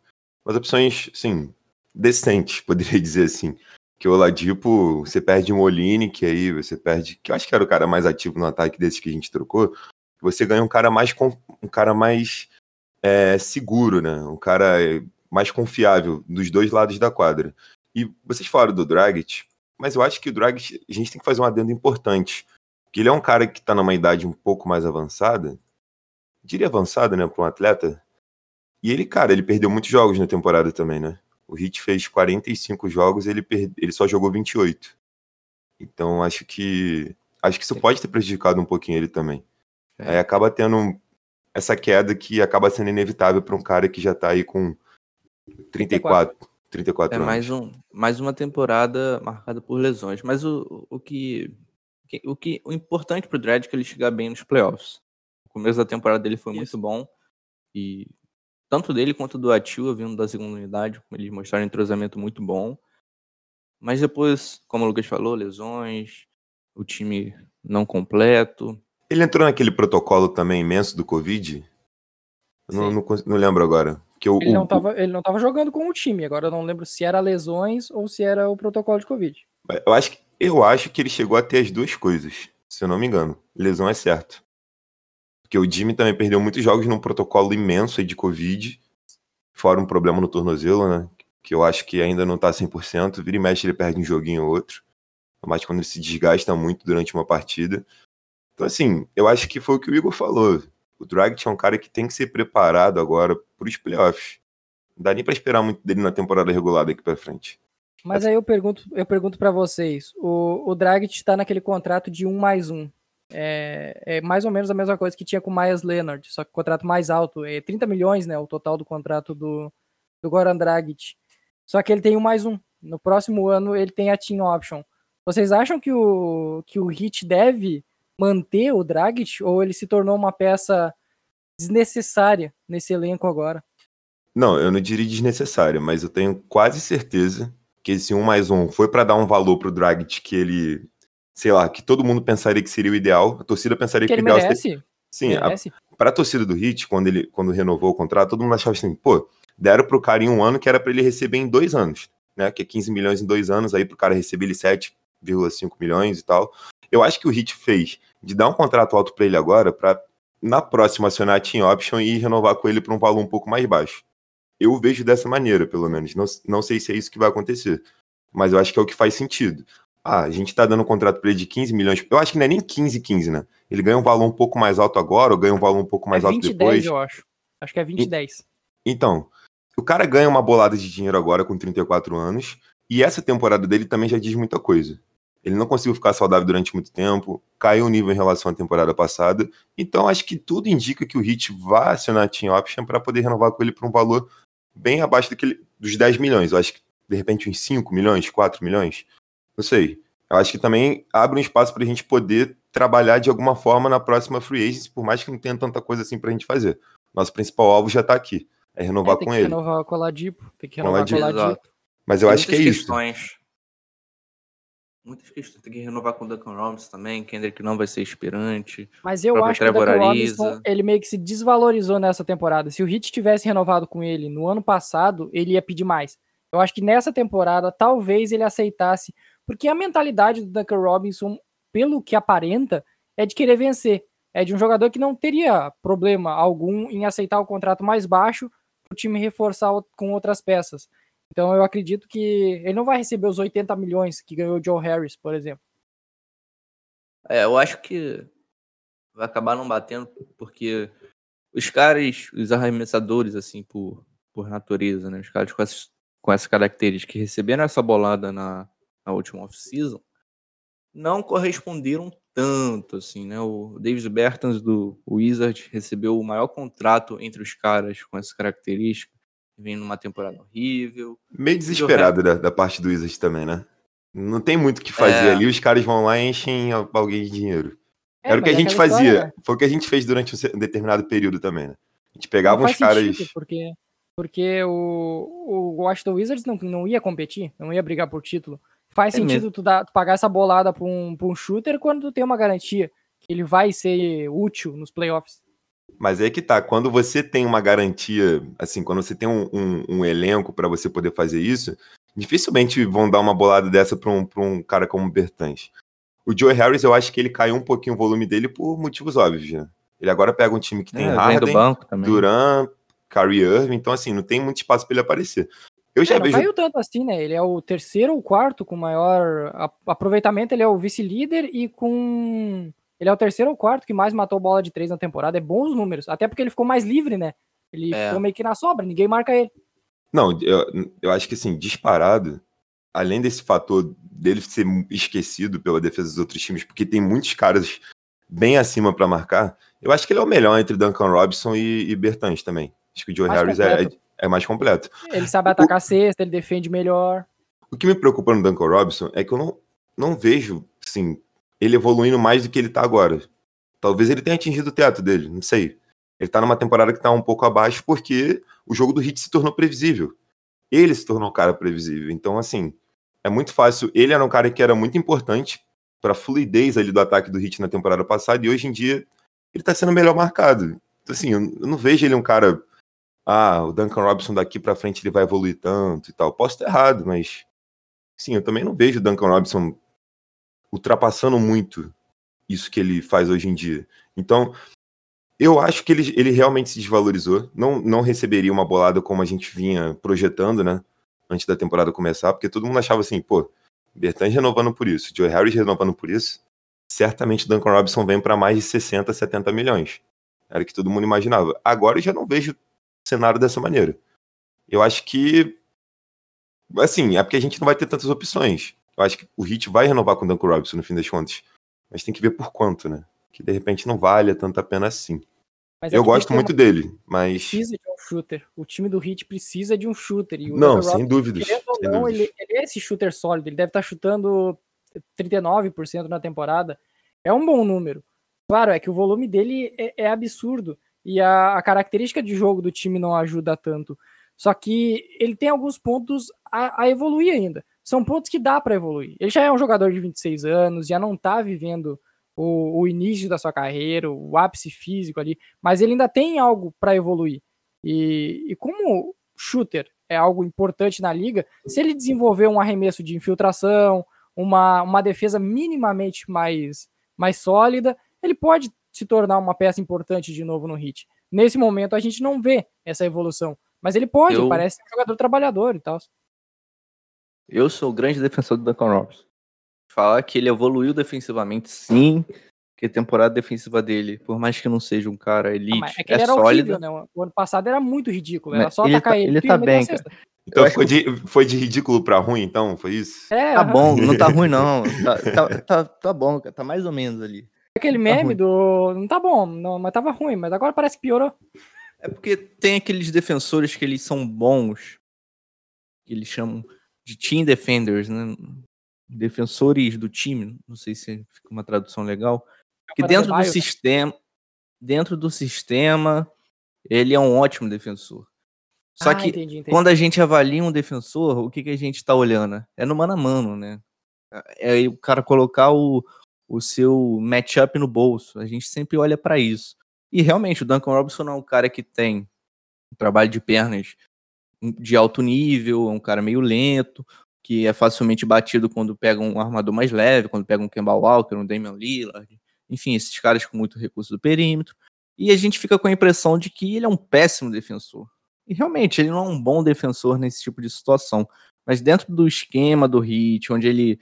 Mas opções, sim, decentes, poderia dizer assim. Que o Oladipo, você perde o Moline, que aí você perde, que eu acho que era o cara mais ativo no ataque desses que a gente trocou. Você ganha um cara mais um cara mais é, seguro, né? Um cara mais confiável dos dois lados da quadra. E vocês falaram do Dragic, mas eu acho que o Drag, a gente tem que fazer um adendo importante. Que ele é um cara que está numa idade um pouco mais avançada. Diria avançada, né, para um atleta. E ele, cara, ele perdeu muitos jogos na temporada também, né? O Hit fez 45 jogos, ele perde... ele só jogou 28. Então acho que acho que isso pode ter prejudicado um pouquinho ele também. É. Aí acaba tendo essa queda que acaba sendo inevitável para um cara que já está aí com 34. 34 é anos. mais, um, mais uma temporada marcada por lesões. Mas o, o, que, o que o importante pro Dredd é que ele chegar bem nos playoffs. O começo da temporada dele foi Isso. muito bom. E tanto dele quanto do Atua vindo da segunda unidade, eles mostraram um entrosamento muito bom. Mas depois, como o Lucas falou, lesões, o time não completo. Ele entrou naquele protocolo também imenso do Covid? Não, não, não, lembro agora. Que ele, o, não tava, ele não tava jogando com o time, agora eu não lembro se era lesões ou se era o protocolo de Covid. Eu acho, que, eu acho que ele chegou a ter as duas coisas, se eu não me engano. Lesão é certo. Porque o Jimmy também perdeu muitos jogos num protocolo imenso aí de Covid, fora um problema no tornozelo, né? Que eu acho que ainda não tá 100%. Vira e mexe, ele perde um joguinho ou outro. Mas quando ele se desgasta muito durante uma partida. Então, assim, eu acho que foi o que o Igor falou. O Dragic é um cara que tem que ser preparado agora para os playoffs. Não dá nem para esperar muito dele na temporada regular daqui para frente. Mas aí eu pergunto, eu pergunto para vocês, o, o Dragic está naquele contrato de um mais um. É, é, mais ou menos a mesma coisa que tinha com o Myers Leonard, só que contrato mais alto, é 30 milhões, né, o total do contrato do, do Goran Dragic. Só que ele tem um mais um. No próximo ano ele tem a team option. Vocês acham que o que o Heat deve manter o Dragic ou ele se tornou uma peça desnecessária nesse elenco agora? Não, eu não diria desnecessária, mas eu tenho quase certeza que esse um mais um foi para dar um valor pro Dragic que ele, sei lá, que todo mundo pensaria que seria o ideal. A torcida pensaria Que que, ele o ideal seria... merece. Sim, a, merece. pra torcida do Hit, quando ele quando renovou o contrato, todo mundo achava assim, pô, deram pro cara em um ano que era para ele receber em dois anos, né? Que é 15 milhões em dois anos, aí pro cara receber ele 7,5 milhões e tal. Eu acho que o Hit fez de dar um contrato alto para ele agora, para na próxima acionar a team option e renovar com ele por um valor um pouco mais baixo. Eu vejo dessa maneira, pelo menos. Não, não sei se é isso que vai acontecer, mas eu acho que é o que faz sentido. Ah, a gente tá dando um contrato para ele de 15 milhões. Eu acho que não é nem 15, 15, né? Ele ganha um valor um pouco mais alto agora ou ganha um valor um pouco mais é alto 20 depois. 10, eu acho. Acho que é 20 10. Então, o cara ganha uma bolada de dinheiro agora com 34 anos, e essa temporada dele também já diz muita coisa. Ele não conseguiu ficar saudável durante muito tempo, caiu o nível em relação à temporada passada, então acho que tudo indica que o Heat vai acionar a Team Option para poder renovar com ele por um valor bem abaixo daquele, dos 10 milhões. Eu acho que, de repente, uns 5 milhões, 4 milhões, não sei. Eu acho que também abre um espaço para a gente poder trabalhar de alguma forma na próxima Free Agency, por mais que não tenha tanta coisa assim para a gente fazer. Nosso principal alvo já está aqui, é renovar É, tem com que ele. renovar com o Oladipo. Tem que renovar com o Oladipo. Mas eu Tem acho que é muitas isso. Muitas questões. Tem que renovar com o Duncan Robinson também. Kendrick não vai ser inspirante. Mas eu acho que o Duncan. Robinson, ele meio que se desvalorizou nessa temporada. Se o Heat tivesse renovado com ele no ano passado, ele ia pedir mais. Eu acho que nessa temporada, talvez ele aceitasse, porque a mentalidade do Duncan Robinson, pelo que aparenta, é de querer vencer. É de um jogador que não teria problema algum em aceitar o contrato mais baixo para o time reforçar com outras peças. Então eu acredito que ele não vai receber os 80 milhões que ganhou o Joe Harris, por exemplo. É, eu acho que vai acabar não batendo, porque os caras, os arremessadores, assim, por, por natureza, né? Os caras com essas, com essas características que receberam essa bolada na, na última off-season, não corresponderam tanto, assim, né? O Davis Bertans do Wizard recebeu o maior contrato entre os caras com essas características, vem numa temporada horrível. Meio desesperado da, da parte do Wizards também, né? Não tem muito o que fazer É. ali, os caras vão lá e enchem alguém de dinheiro. É, Era o que a é gente fazia. história? Foi o que a gente fez durante um determinado período também, né? A gente pegava uns caras. sentido, porque, porque o, o Washington Wizards não, não ia competir, não ia brigar por título. Faz É sentido tu, dar, tu pagar essa bolada pra um, pra um shooter quando tu tem uma garantia que ele vai ser útil nos playoffs. Mas aí que tá, quando você tem uma garantia, assim, quando você tem um, um- um elenco pra você poder fazer isso, dificilmente vão dar uma bolada dessa pra um, pra um cara como o Bertans. O Joe Harris, eu acho que ele caiu um pouquinho o volume dele por motivos óbvios, né? Ele agora pega um time que tem É, Harden. Duran, Kyrie Irving, então assim, não tem muito espaço pra ele aparecer. Eu já É, não vejo. caiu tanto assim, né? Ele é o terceiro ou quarto com maior aproveitamento, ele é o vice-líder e com. Ele é o terceiro ou quarto que mais matou bola de três na temporada. É bons números. Até porque ele ficou mais livre, né? Ele É. ficou meio que na sobra, ninguém marca ele. Não, eu, eu acho que assim, disparado, além desse fator dele ser esquecido pela defesa dos outros times, porque tem muitos caras bem acima pra marcar, eu acho que ele é o melhor entre Duncan Robinson e, e Bertans também. Acho que o Joe Mais Harris é, completo. é mais completo. Ele sabe atacar a cesta, ele defende melhor. O que me preocupa no Duncan Robinson é que eu não, não vejo, assim, ele evoluindo mais do que ele tá agora. Talvez ele tenha atingido o teto dele, não sei. Ele tá numa temporada que tá um pouco abaixo porque o jogo do Heat se tornou previsível. Ele se tornou um cara previsível. Então, assim, é muito fácil. Ele era um cara que era muito importante pra fluidez ali do ataque do Heat na temporada passada e hoje em dia ele tá sendo melhor marcado. Então, assim, eu não vejo ele um cara. Ah, o Duncan Robinson daqui pra frente ele vai evoluir tanto e tal. Posso estar errado, mas Sim, eu também não vejo o Duncan Robinson ultrapassando muito isso que ele faz hoje em dia. Então, eu acho que ele, ele realmente se desvalorizou. Não, não receberia uma bolada como a gente vinha projetando, né? Antes da temporada começar, porque todo mundo achava assim, pô, Bertans renovando por isso, Joe Harris renovando por isso. Certamente Duncan Robinson vem para mais de 60, 70 milhões. Era o que todo mundo imaginava. Agora eu já não vejo cenário dessa maneira. Eu acho que Assim, é porque a gente não vai ter tantas opções. Eu acho que o Heat vai renovar com o Duncan Robinson no fim das contas. Mas tem que ver por quanto, né? Que de repente não vale tanta pena assim. Mas é Eu gosto muito uma- dele, mas. Precisa de um shooter. O time do Heat precisa de um shooter. E o Não, Duncan sem Robinson, dúvidas. Sem não, dúvidas. ele, ele é esse shooter sólido. Ele deve estar chutando 39% na temporada. É um bom número. Claro, é que o volume dele é, é absurdo. E a, a característica de jogo do time não ajuda tanto. Só que ele tem alguns pontos a, a evoluir ainda. São pontos que dá para evoluir. Ele já é um jogador de 26 anos, já não tá vivendo o, o início da sua carreira, o ápice físico ali, mas ele ainda tem algo para evoluir. E, e como shooter é algo importante na liga, se ele desenvolver um arremesso de infiltração, uma, uma defesa minimamente mais, mais sólida, ele pode se tornar uma peça importante de novo no hit. Nesse momento a gente não vê essa evolução, mas ele pode, Eu- parece um jogador trabalhador e tal. Eu sou o grande defensor do Duncan Robinson. Falar que ele evoluiu defensivamente, sim. Que a temporada defensiva dele, por mais que não seja um cara Ah, elite, mas é que é ele era sólida. horrível, né? O ano passado era muito ridículo, era só ele atacar tá- ele. ele tá bem, cara. Então ficou de, foi de ridículo pra ruim, então? Foi isso? É, Tá bom, não tá ruim não. Tá, tá, tá, tá bom, cara, tá mais ou menos ali. aquele tá meme ruim. do. Não tá bom, não, mas tava ruim, mas agora parece que piorou. É porque tem aqueles defensores que eles são bons, que eles chamam de team defenders, né? Defensores do time, não sei se fica uma tradução legal. Que dentro do né? sistema, dentro do sistema, ele é um ótimo defensor. Só Ah, que entendi, entendi. quando a gente avalia um defensor, o que, que a gente tá olhando? É no mano a mano, né? É aí o cara colocar o, o seu matchup no bolso. A gente sempre olha pra isso. E realmente, o Duncan Robinson é um cara que tem um trabalho de pernas de alto nível, é um cara meio lento, que é facilmente batido quando pega um armador mais leve, quando pega um Kemba Walker, um Damian Lillard, enfim, esses caras com muito recurso do perímetro. E a gente fica com a impressão de que ele é um péssimo defensor. E realmente, ele não é um bom defensor nesse tipo de situação. Mas dentro do esquema do Hit, onde ele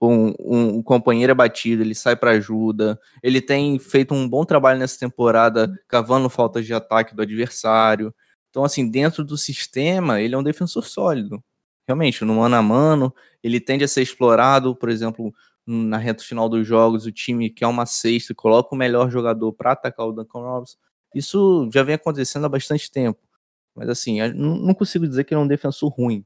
um, um, um companheiro é batido, ele sai para ajuda, ele tem feito um bom trabalho nessa temporada, cavando faltas de ataque do adversário. Então, assim, dentro do sistema, ele é um defensor sólido. Realmente, no mano a mano, ele tende a ser explorado, por exemplo, na reta final dos jogos, o time quer uma cesta e coloca o melhor jogador para atacar o Duncan Robinson. Isso já vem acontecendo há bastante tempo. Mas assim, não consigo dizer que ele é um defensor ruim.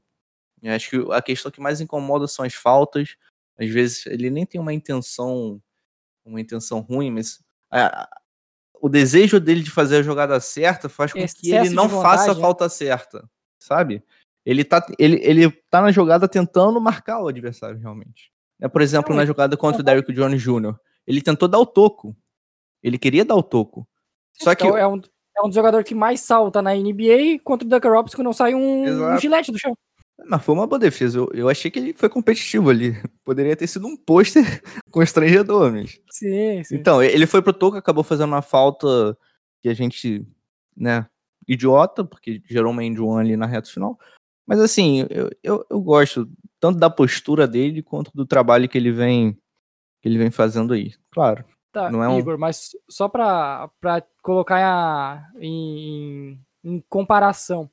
Eu acho que a questão que mais incomoda são as faltas. Às vezes ele nem tem uma intenção, uma intenção ruim, mas o desejo dele de fazer a jogada certa faz com que Excesso ele de não faça a vontade, né? falta certa, sabe? Ele tá, ele, ele tá na jogada tentando marcar o adversário realmente. É, por exemplo, na ele- jogada contra o Derrick Jones Jr., ele tentou dar o toco. Ele queria dar o toco. Só que Então, é, um, é um dos jogadores que mais salta na NBA contra o Duncan Robinson que não sai um, um gilete do chão. Mas foi uma boa defesa. Eu, eu achei que ele foi competitivo ali. Poderia ter sido um pôster constrangedor, mas. Sim, sim. Então, ele foi pro toco, acabou fazendo uma falta que a gente, né, idiota, porque gerou uma end one ali na reta final. Mas assim, eu, eu, eu gosto tanto da postura dele quanto do trabalho que ele vem que ele vem fazendo aí. Claro. Tá, Não é um- Igor, mas só pra, pra colocar a- em, em comparação.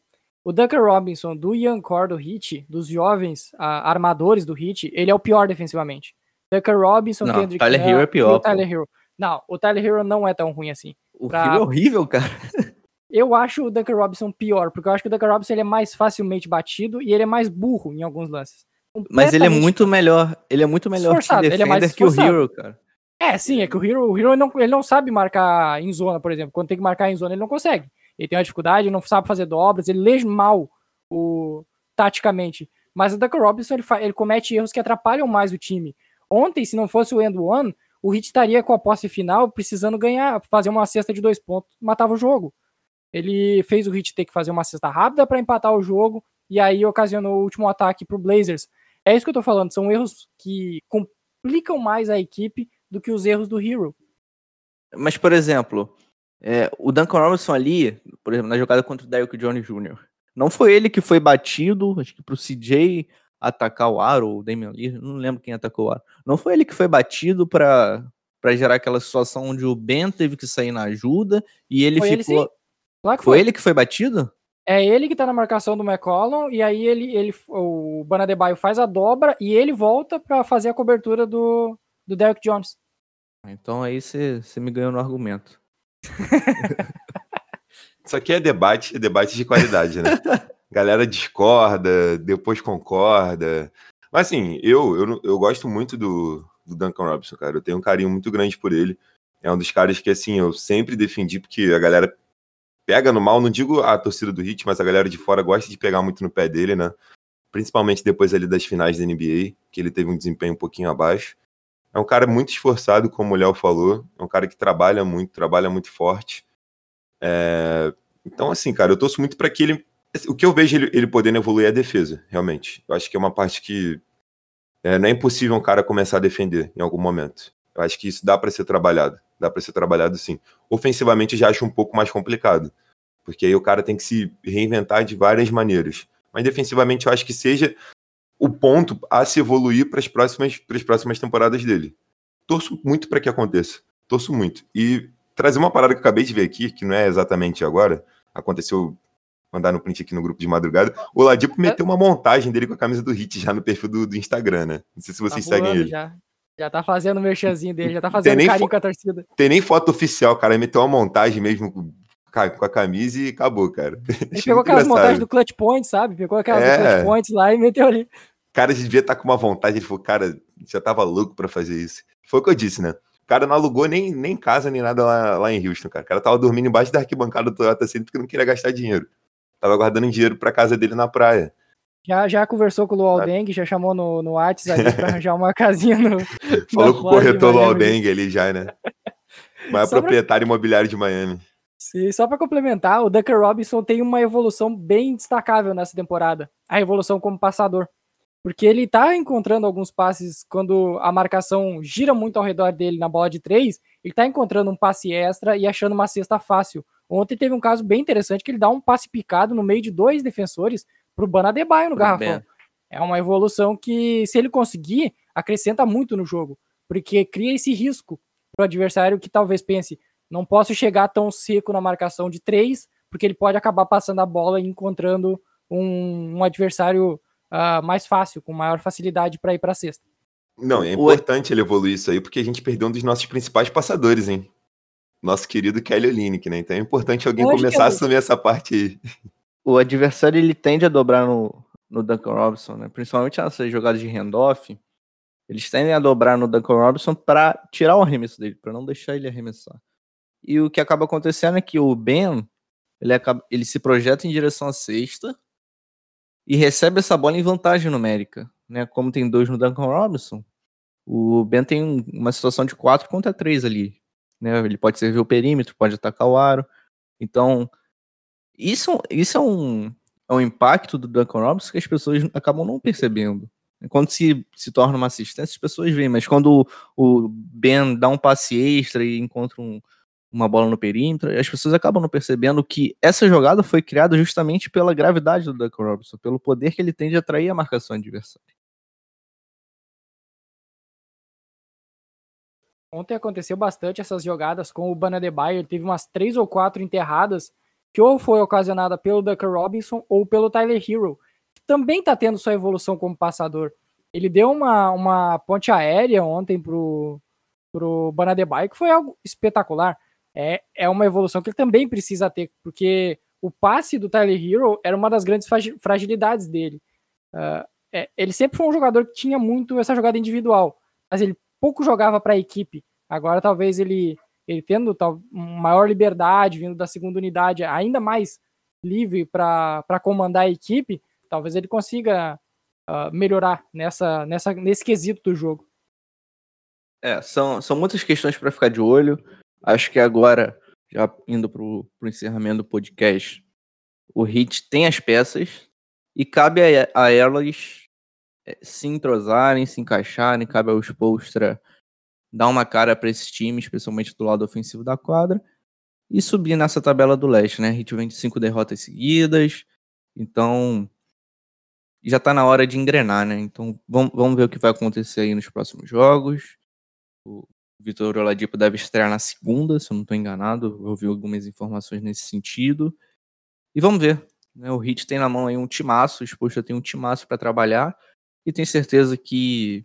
O Duncan Robinson do Ian Core do Heat, dos jovens ah, armadores do Heat, ele é o pior defensivamente. Duncan Robinson, Não, Kendrick Tyler Hero é pior, o Tyler Hero. Não, o Tyler Hero não é tão ruim assim. O Pra- Rio é horrível, cara. Eu acho o Duncan Robinson pior, porque eu acho que o Duncan Robinson ele é mais facilmente batido e ele é mais burro em alguns lances. Mas ele é muito melhor. Ele é muito melhor team ele é mais que o. Hero, cara. É, sim, é que o Hero, o Hero ele não, ele não sabe marcar em zona, por exemplo. Quando tem que marcar em zona, ele não consegue. Ele tem uma dificuldade, ele não sabe fazer dobras, ele lê mal o, taticamente. Mas o Duncan Robinson ele, ele comete erros que atrapalham mais o time. Ontem, se não fosse o end one, o Heat estaria com a posse final precisando ganhar, fazer uma cesta de dois pontos, matava o jogo. Ele fez o Heat ter que fazer uma cesta rápida para empatar o jogo e aí ocasionou o último ataque para o Blazers. É isso que eu tô falando, são erros que complicam mais a equipe do que os erros do Hero. Mas, por exemplo, é, o Duncan Robinson ali, por exemplo, na jogada contra o Derrick Jones Jr., não foi ele que foi batido, acho que pro CJ atacar o Aro, ou o Damian Lillard, não lembro quem atacou o Aro. Não foi ele que foi batido para para gerar aquela situação onde o Ben teve que sair na ajuda e ele Foi ele ficou. sim. Claro que foi foi. ele que foi batido? É ele que tá na marcação do McCollum e aí ele, ele o Banadebaio faz a dobra e ele volta para fazer a cobertura do, do Derrick Jones. Então aí você me ganhou no argumento. Isso aqui é debate, debate de qualidade, né? Galera discorda, depois concorda. Mas assim, eu, eu, eu gosto muito do, do Duncan Robinson, cara. Eu tenho um carinho muito grande por ele. É um dos caras que, assim, eu sempre defendi, porque a galera pega no mal, não digo a torcida do Hit, mas a galera de fora gosta de pegar muito no pé dele, né? principalmente depois ali das finais da NBA, que ele teve um desempenho um pouquinho abaixo. É um cara muito esforçado, como o Léo falou, é um cara que trabalha muito, trabalha muito forte. É, Então, assim, cara, eu torço muito para que ele. O que eu vejo ele, ele podendo evoluir é a defesa, realmente. Eu acho que é uma parte que é, não é impossível um cara começar a defender em algum momento. Eu acho que isso dá para ser trabalhado. Dá para ser trabalhado sim. Ofensivamente eu já acho um pouco mais complicado. Porque aí o cara tem que se reinventar de várias maneiras. Mas defensivamente eu acho que seja o ponto a se evoluir para as próximas, pras próximas temporadas dele. Torço muito para que aconteça. Torço muito. E trazer uma parada que eu acabei de ver aqui, que não é exatamente agora, aconteceu mandar no print aqui no grupo de madrugada. O Ladipo meteu uma montagem dele com a camisa do Hit já no perfil do, do Instagram, né? Não sei se vocês Tá seguem ele. Já. já tá fazendo o merchanzinho dele, já tá fazendo carinho com a torcida. Tem nem foto oficial, cara. Ele meteu uma montagem mesmo com a camisa e acabou, cara. Ele pegou aquelas montagens do Clutch Points, sabe? Pegou aquelas É. do Clutch Points lá e meteu ali. O cara devia estar com uma vontade. Ele falou, cara, já tava louco pra fazer isso. Foi o que eu disse, né? O cara não alugou nem, nem casa nem nada lá, lá em Houston, cara. O cara tava dormindo embaixo da arquibancada do Toyota Center porque não queria gastar dinheiro. Tava guardando dinheiro pra casa dele na praia. Já, já conversou com o Luau Sabe? Deng, já chamou no, no WhatsApp ali pra arranjar uma casinha no. Falou com o corretor Miami. Aldengue ali já, né? Maior Só pra- proprietário imobiliário de Miami. Sim, só para complementar, o Duncan Robinson tem uma evolução bem destacável nessa temporada. A evolução como passador. Porque ele tá encontrando alguns passes quando a marcação gira muito ao redor dele na bola de três, ele tá encontrando um passe extra e achando uma cesta fácil. Ontem teve um caso bem interessante que ele dá um passe picado no meio de dois defensores pro Banadebaio no garrafão. Ben. É uma evolução que, se ele conseguir, acrescenta muito no jogo, porque cria esse risco pro adversário que talvez pense, não posso chegar tão seco na marcação de três, porque ele pode acabar passando a bola e encontrando um, um adversário ah, mais fácil, com maior facilidade para ir para a cesta. Não, é importante ele evoluir isso aí, porque a gente perdeu um dos nossos principais passadores, hein? Nosso querido Kelly Olynyk, né? Então é importante alguém que começar a é- assumir essa parte aí. o adversário ele tende a dobrar no, no Duncan Robinson, né? Principalmente nessas jogadas de handoff. Eles tendem a dobrar no Duncan Robinson para tirar o arremesso dele, para não deixar ele arremessar. E o que acaba acontecendo é que o Ben ele, acaba, ele se projeta em direção à cesta e recebe essa bola em vantagem numérica, né? Como tem dois no Duncan Robinson, o Ben tem um- uma situação de 4 contra 3 ali, né? Ele pode servir o perímetro, pode atacar o aro. Então, isso, isso é um, é um impacto do Duncan Robinson que as pessoas acabam não percebendo. Quando se, se torna uma assistência, as pessoas veem, mas quando o, o Ben dá um passe extra e encontra um- uma bola no perímetro, as pessoas acabam não percebendo que essa jogada foi criada justamente pela gravidade do Duncan Robinson, pelo poder que ele tem de atrair a marcação adversária. Ontem aconteceu bastante essas jogadas com o Banadebaio, ele teve umas três ou quatro enterradas, que ou foi ocasionada pelo Duncan Robinson ou pelo Tyler Hero, que também está tendo sua evolução como passador. Ele deu uma, uma ponte aérea ontem pro, pro Banadebaio, que foi algo espetacular. É, é uma evolução que ele também precisa ter, porque o passe do Tyler Hero era uma das grandes fragi- fragilidades dele. Ah, é, ele sempre foi um jogador que tinha muito essa jogada individual, mas ele pouco jogava para a equipe. Agora talvez ele, ele tendo tal, maior liberdade, vindo da segunda unidade, ainda mais livre para comandar a equipe, talvez ele consiga ah, melhorar nessa, nessa, nesse quesito do jogo. É, são, são muitas questões para ficar de olho. Acho que agora, já indo para o encerramento do podcast, o Hit tem as peças e cabe a, a elas é, se entrosarem, se encaixarem, cabe ao Spolstra dar uma cara para esse time, especialmente do lado ofensivo da quadra, e subir nessa tabela do leste, né? A vem de cinco derrotas seguidas, então já tá na hora de engrenar, né? Então vamos, vamos ver o que vai acontecer aí nos próximos jogos. O Vitor Oladipo deve estrear na segunda, se eu não estou enganado. Eu ouvi algumas informações nesse sentido. E vamos ver. Né? O Hit tem na mão aí um timaço, o Exposto tem um timaço para trabalhar e tenho certeza que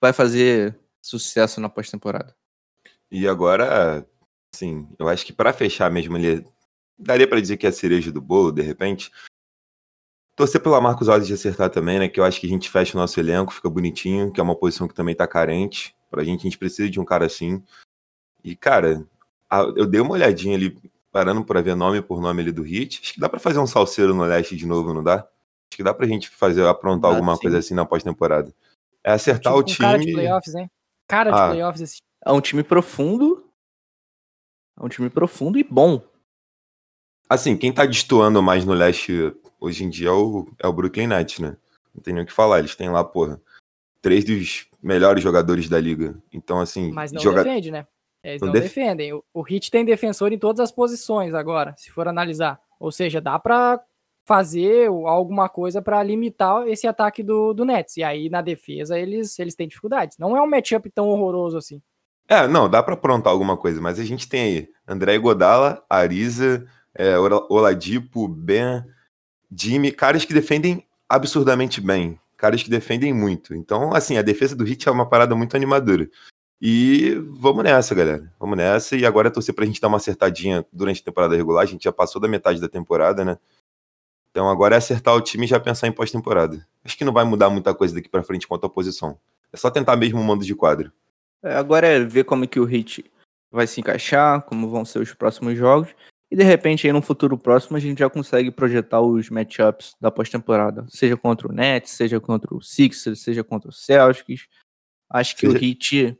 vai fazer sucesso na pós-temporada. E agora, assim, eu acho que pra fechar mesmo ali, daria pra dizer que é a cereja do bolo, de repente. Torcer pela Marcos Alves de acertar também, né? Que eu acho que a gente fecha o nosso elenco, fica bonitinho, que é uma posição que também tá carente. Pra gente, a gente precisa de um cara assim. E, cara, a- eu dei uma olhadinha ali, parando pra ver nome por nome ali do Hit. Acho que dá pra fazer um salseiro no leste de novo, não dá? Acho que dá pra gente fazer, aprontar Dá, alguma sim. coisa assim na pós-temporada. É acertar Tipo, o time. cara de playoffs, hein? Cara de Ah. playoffs esse É um time profundo. É um time profundo e bom. Assim, quem tá destoando mais no leste hoje em dia é o, é o Brooklyn Nets, né? Não tem nem o que falar. Eles têm lá, porra, três dos melhores jogadores da liga. Então, assim, Mas não joga- defende, né? Eles Não não, def- defendem. O, o Hit tem defensor em todas as posições agora, se for analisar. Ou seja, dá pra fazer alguma coisa pra limitar esse ataque do, do Nets. E aí, na defesa, eles, eles têm dificuldades. Não é um matchup tão horroroso assim. É, não, dá pra aprontar alguma coisa, mas a gente tem aí André Godala, Ariza, é, Ola- Oladipo, Ben, Jimmy, caras que defendem absurdamente bem, caras que defendem muito. Então, assim, a defesa do Heat é uma parada muito animadora. E vamos nessa, galera. Vamos nessa. E agora é torcer pra gente dar uma acertadinha durante a temporada regular. A gente já passou da metade da temporada, né? Então agora é acertar o time e já pensar em pós-temporada. Acho que não vai mudar muita coisa daqui pra frente quanto à posição. É só tentar mesmo o mando de quadro. É, agora é ver como que o Hit vai se encaixar, como vão ser os próximos jogos. E de repente, aí no futuro próximo, a gente já consegue projetar os matchups da pós-temporada. Seja contra o Nets, seja contra o Sixers, seja contra o Celtics. Acho que o Seja- Hit.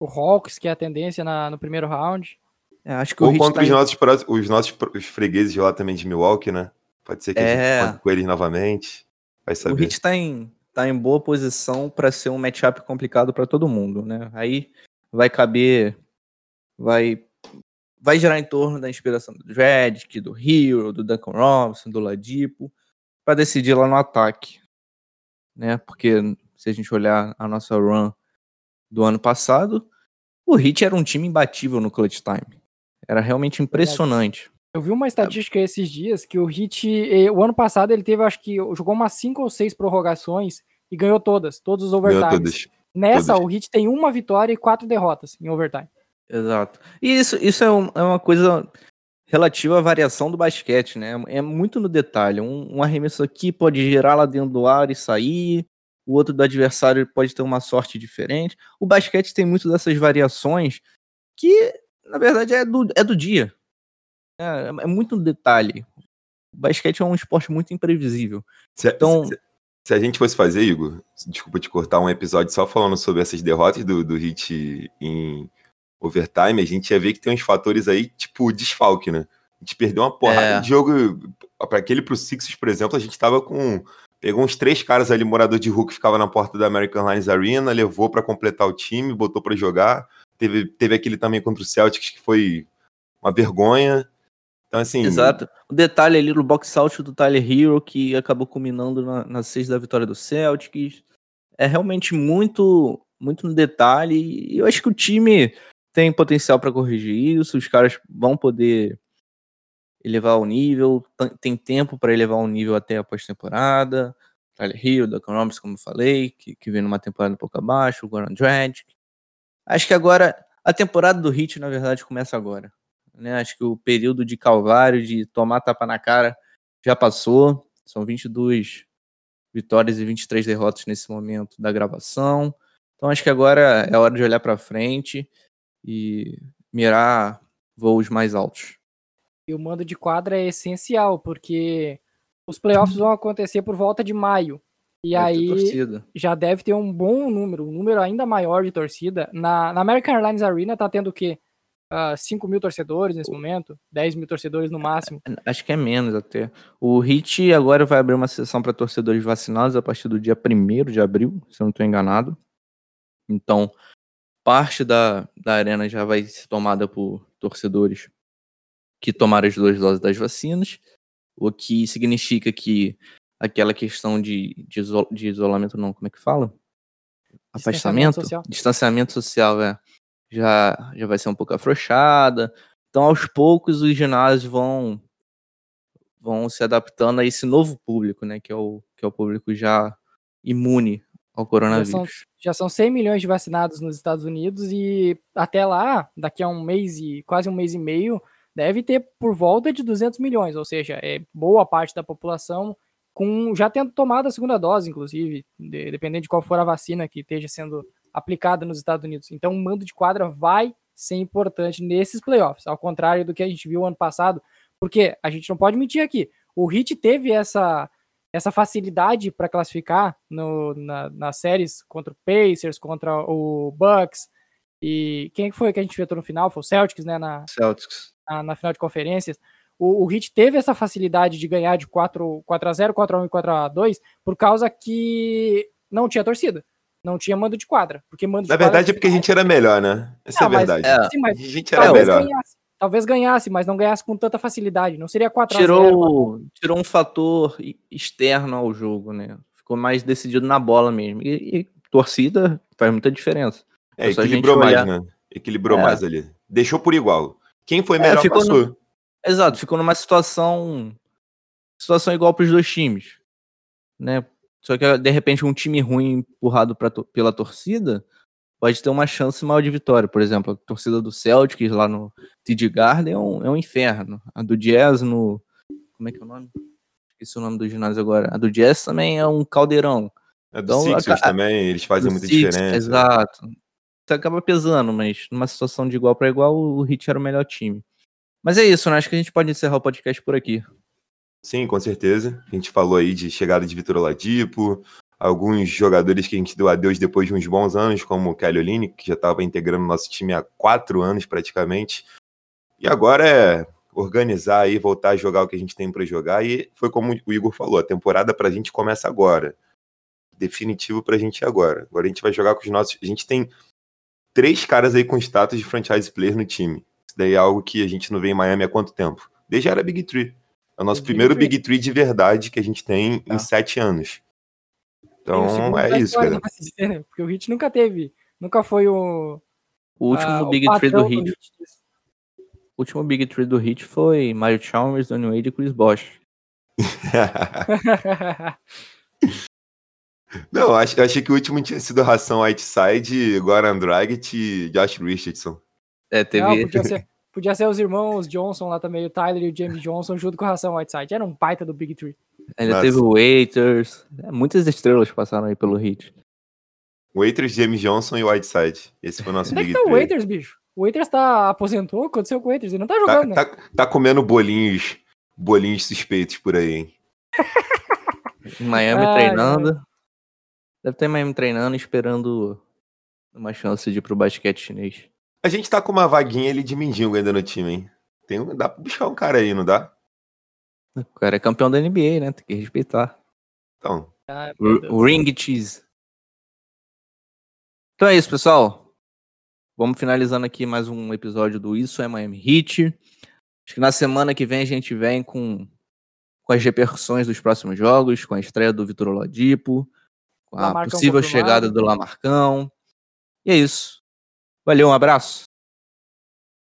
O Hawks, que é a tendência na- no primeiro round. é, acho que o Ou Hit contra tá os nossos, os nossos os fregueses lá também de Milwaukee, né? Pode ser que a É. gente conte com eles novamente. Vai O saber. Hit tá em, tá em boa posição para ser um matchup complicado para todo mundo, né? Aí vai caber, vai vai girar em torno da inspiração do Dredd, do Hero, do Duncan Robinson, do Ladipo, para decidir lá no ataque, né? Porque se a gente olhar a nossa run do ano passado, o Hit era um time imbatível no clutch time. Era realmente impressionante. Eu vi uma estatística esses dias que o Hit, eh, o ano passado, ele teve, acho que, jogou umas cinco ou seis prorrogações e ganhou todas, todos os overtimes. todas. Nessa, todas. o Hit tem uma vitória e quatro derrotas em overtime. Exato. E isso, isso é, um- é uma coisa relativa à variação do basquete, né? É muito no detalhe. Um, um arremesso aqui pode girar lá dentro do ar e sair, o outro do adversário pode ter uma sorte diferente. O basquete tem muito dessas variações que, na verdade, é do, é do dia. É, é muito no detalhe. O basquete é um esporte muito imprevisível. Se, Então- se- se a gente fosse fazer, Igor, desculpa te cortar um episódio só falando sobre essas derrotas do, do Hit em overtime, a gente ia ver que tem uns fatores aí, tipo desfalque, né? A gente perdeu uma porrada É. de jogo. Para aquele pro Sixers, por exemplo, a gente tava com. Pegou uns três caras ali, morador de rua, que ficava na porta da American Airlines Arena, levou pra completar o time, botou pra jogar. Teve, teve aquele também contra o Celtics, que foi uma vergonha. Então, assim. Exato. O detalhe ali no box out do Tyler Hero, que acabou culminando na, na sexta da vitória do Celtics. É realmente muito, muito no detalhe. E eu acho que o time tem potencial para corrigir isso. Os caras vão poder elevar o nível. tem- Tem tempo para elevar o nível até a pós-temporada. Tyler Hero, Duncan Robinson, como eu falei, que, que vem numa temporada um pouco abaixo. O Goran Dragic. Acho que agora a temporada do Heat, na verdade, começa agora né? Acho que o período de calvário, de tomar tapa na cara, já passou. São 22 vitórias e 23 derrotas nesse momento da gravação. Então acho que agora é hora de olhar para frente e mirar voos mais altos. E o mando de quadra é essencial, porque os playoffs vão acontecer por volta de maio. E aí já deve ter um bom número, um número ainda maior de torcida. Na, na American Airlines Arena tá tendo o quê? Ah, 5 mil torcedores nesse momento? 10 mil torcedores no máximo. Acho que é menos até. O HIT agora vai abrir uma sessão para torcedores vacinados a partir do dia 1 de abril, se eu não estou enganado. Então, parte da, da arena já vai ser tomada por torcedores que tomaram as duas doses das vacinas, o que significa que aquela questão de, de, iso- de isolamento, não, como é que fala? Afastamento? social. Distanciamento social, é. Já, já vai ser um pouco afrouxada. Então, aos poucos, os ginásios vão vão se adaptando a esse novo público, né? Que é o, que é o público já imune ao Já coronavírus. são, já são 100 milhões de vacinados nos Estados Unidos e até lá, daqui a um mês e quase um mês e meio, deve ter por volta de 200 milhões, ou seja, é boa parte da população com já tendo tomado a segunda dose, inclusive, de- dependendo de qual for a vacina que esteja sendo aplicada nos Estados Unidos. Então, o mando de quadra vai ser importante nesses playoffs, ao contrário do que a gente viu ano passado, porque a gente não pode mentir aqui. O Heat teve essa essa facilidade para classificar no, na, nas séries contra o Pacers, contra o Bucks. E quem foi que a gente enfrentou no final? Foi o Celtics, né? Na, Celtics. na, na final de conferências. O, o Heat teve essa facilidade de ganhar de 4, 4 a 0 4 a 1 e 4 a 2 por causa que não tinha torcida. Não tinha mando de quadra. Porque mando de Na verdade é porque a gente era melhor, né? Essa é a Não, mas- verdade. É. Sim, mas A gente era melhor. ganhasse. Talvez ganhasse, mas não ganhasse com tanta facilidade. Não seria 4 a 0 Tirou, tirou um fator externo ao jogo, né? Ficou mais decidido na bola mesmo. E, e torcida faz muita diferença. É, equilibrou mais, olhar- né? Equilibrou É. mais ali. Deixou por igual. Quem foi É, melhor ficou passou. Exato, ficou numa situação situação igual para os dois times, né? Só que de repente um time ruim empurrado pra, to- pela torcida pode ter uma chance maior de vitória. Por exemplo, a torcida do Celtics lá no TD Garden é um, é um inferno. A do Jazz no como é que é o nome? Esqueci o nome do ginásio agora. A do Jazz também é um caldeirão. A do Então, Sixers a- também, eles fazem muita Sixers, diferença. Exato. Isso acaba pesando, mas numa situação de igual para igual, o Heat era o melhor time. Mas é isso, né? Acho que a gente pode encerrar o podcast por aqui. Sim, com certeza. A gente falou aí de chegada de Vitor Oladipo, alguns jogadores que a gente deu adeus depois de uns bons anos, como o Kelly Olynyk, que já estava integrando o nosso time há quatro anos praticamente. E agora é organizar aí, voltar a jogar o que a gente tem para jogar. E foi como o Igor falou, a temporada para a gente começa agora. Definitivo para a gente agora. Agora a gente vai jogar com os nossos. A gente tem três caras aí com status de franchise player no time. Isso daí é algo que a gente não vê em Miami há quanto tempo? Desde a era Big Three. É o nosso Big primeiro Three. Big Three de verdade que a gente tem Tá. em sete anos. Então é isso, cara. dizer, né? Porque o Heat nunca teve, nunca foi o, O último ah, Big Three do disso. O último Big Three do Heat foi Mario Chalmers, Donny Wade e Chris Bosh. Não, acho, achei que o último tinha sido Ração Whiteside, Goran Dragic e Josh Richardson. É, teve. Não, podia, ser, podia ser os irmãos Johnson lá também, o Tyler e o James Johnson, junto com o Ração Whiteside. Era um baita do Big Three. Ainda Nossa. teve o Waiters. Muitas estrelas passaram aí pelo Heat. Waiters, James Johnson e Whiteside. Esse foi o nosso Onde é que Big tá o. Waiters, bicho? O Waiters tá, aposentou? O que aconteceu com o Waiters? Ele não tá Tá, jogando, né? tá, tá comendo bolinhos, bolinhos suspeitos por aí, hein? Em Miami Ai, treinando. Deve ter Miami treinando, esperando uma chance de ir pro basquete chinês. A gente tá com uma vaguinha ali de mendigo ainda no time, hein? Tem, dá pra buscar um cara aí, não dá? O cara é campeão da NBA, né? Tem que respeitar. Então, Ah, Ring Cheese. Então é isso, pessoal. Vamos finalizando aqui mais um episódio do Isso é Miami Heat. Acho que na semana que vem a gente vem com, com as repercussões dos próximos jogos, com a estreia do Vitor Oladipo, com a Lamarcão possível confirmado. chegada do Lamarcão. E é isso. Valeu, um abraço.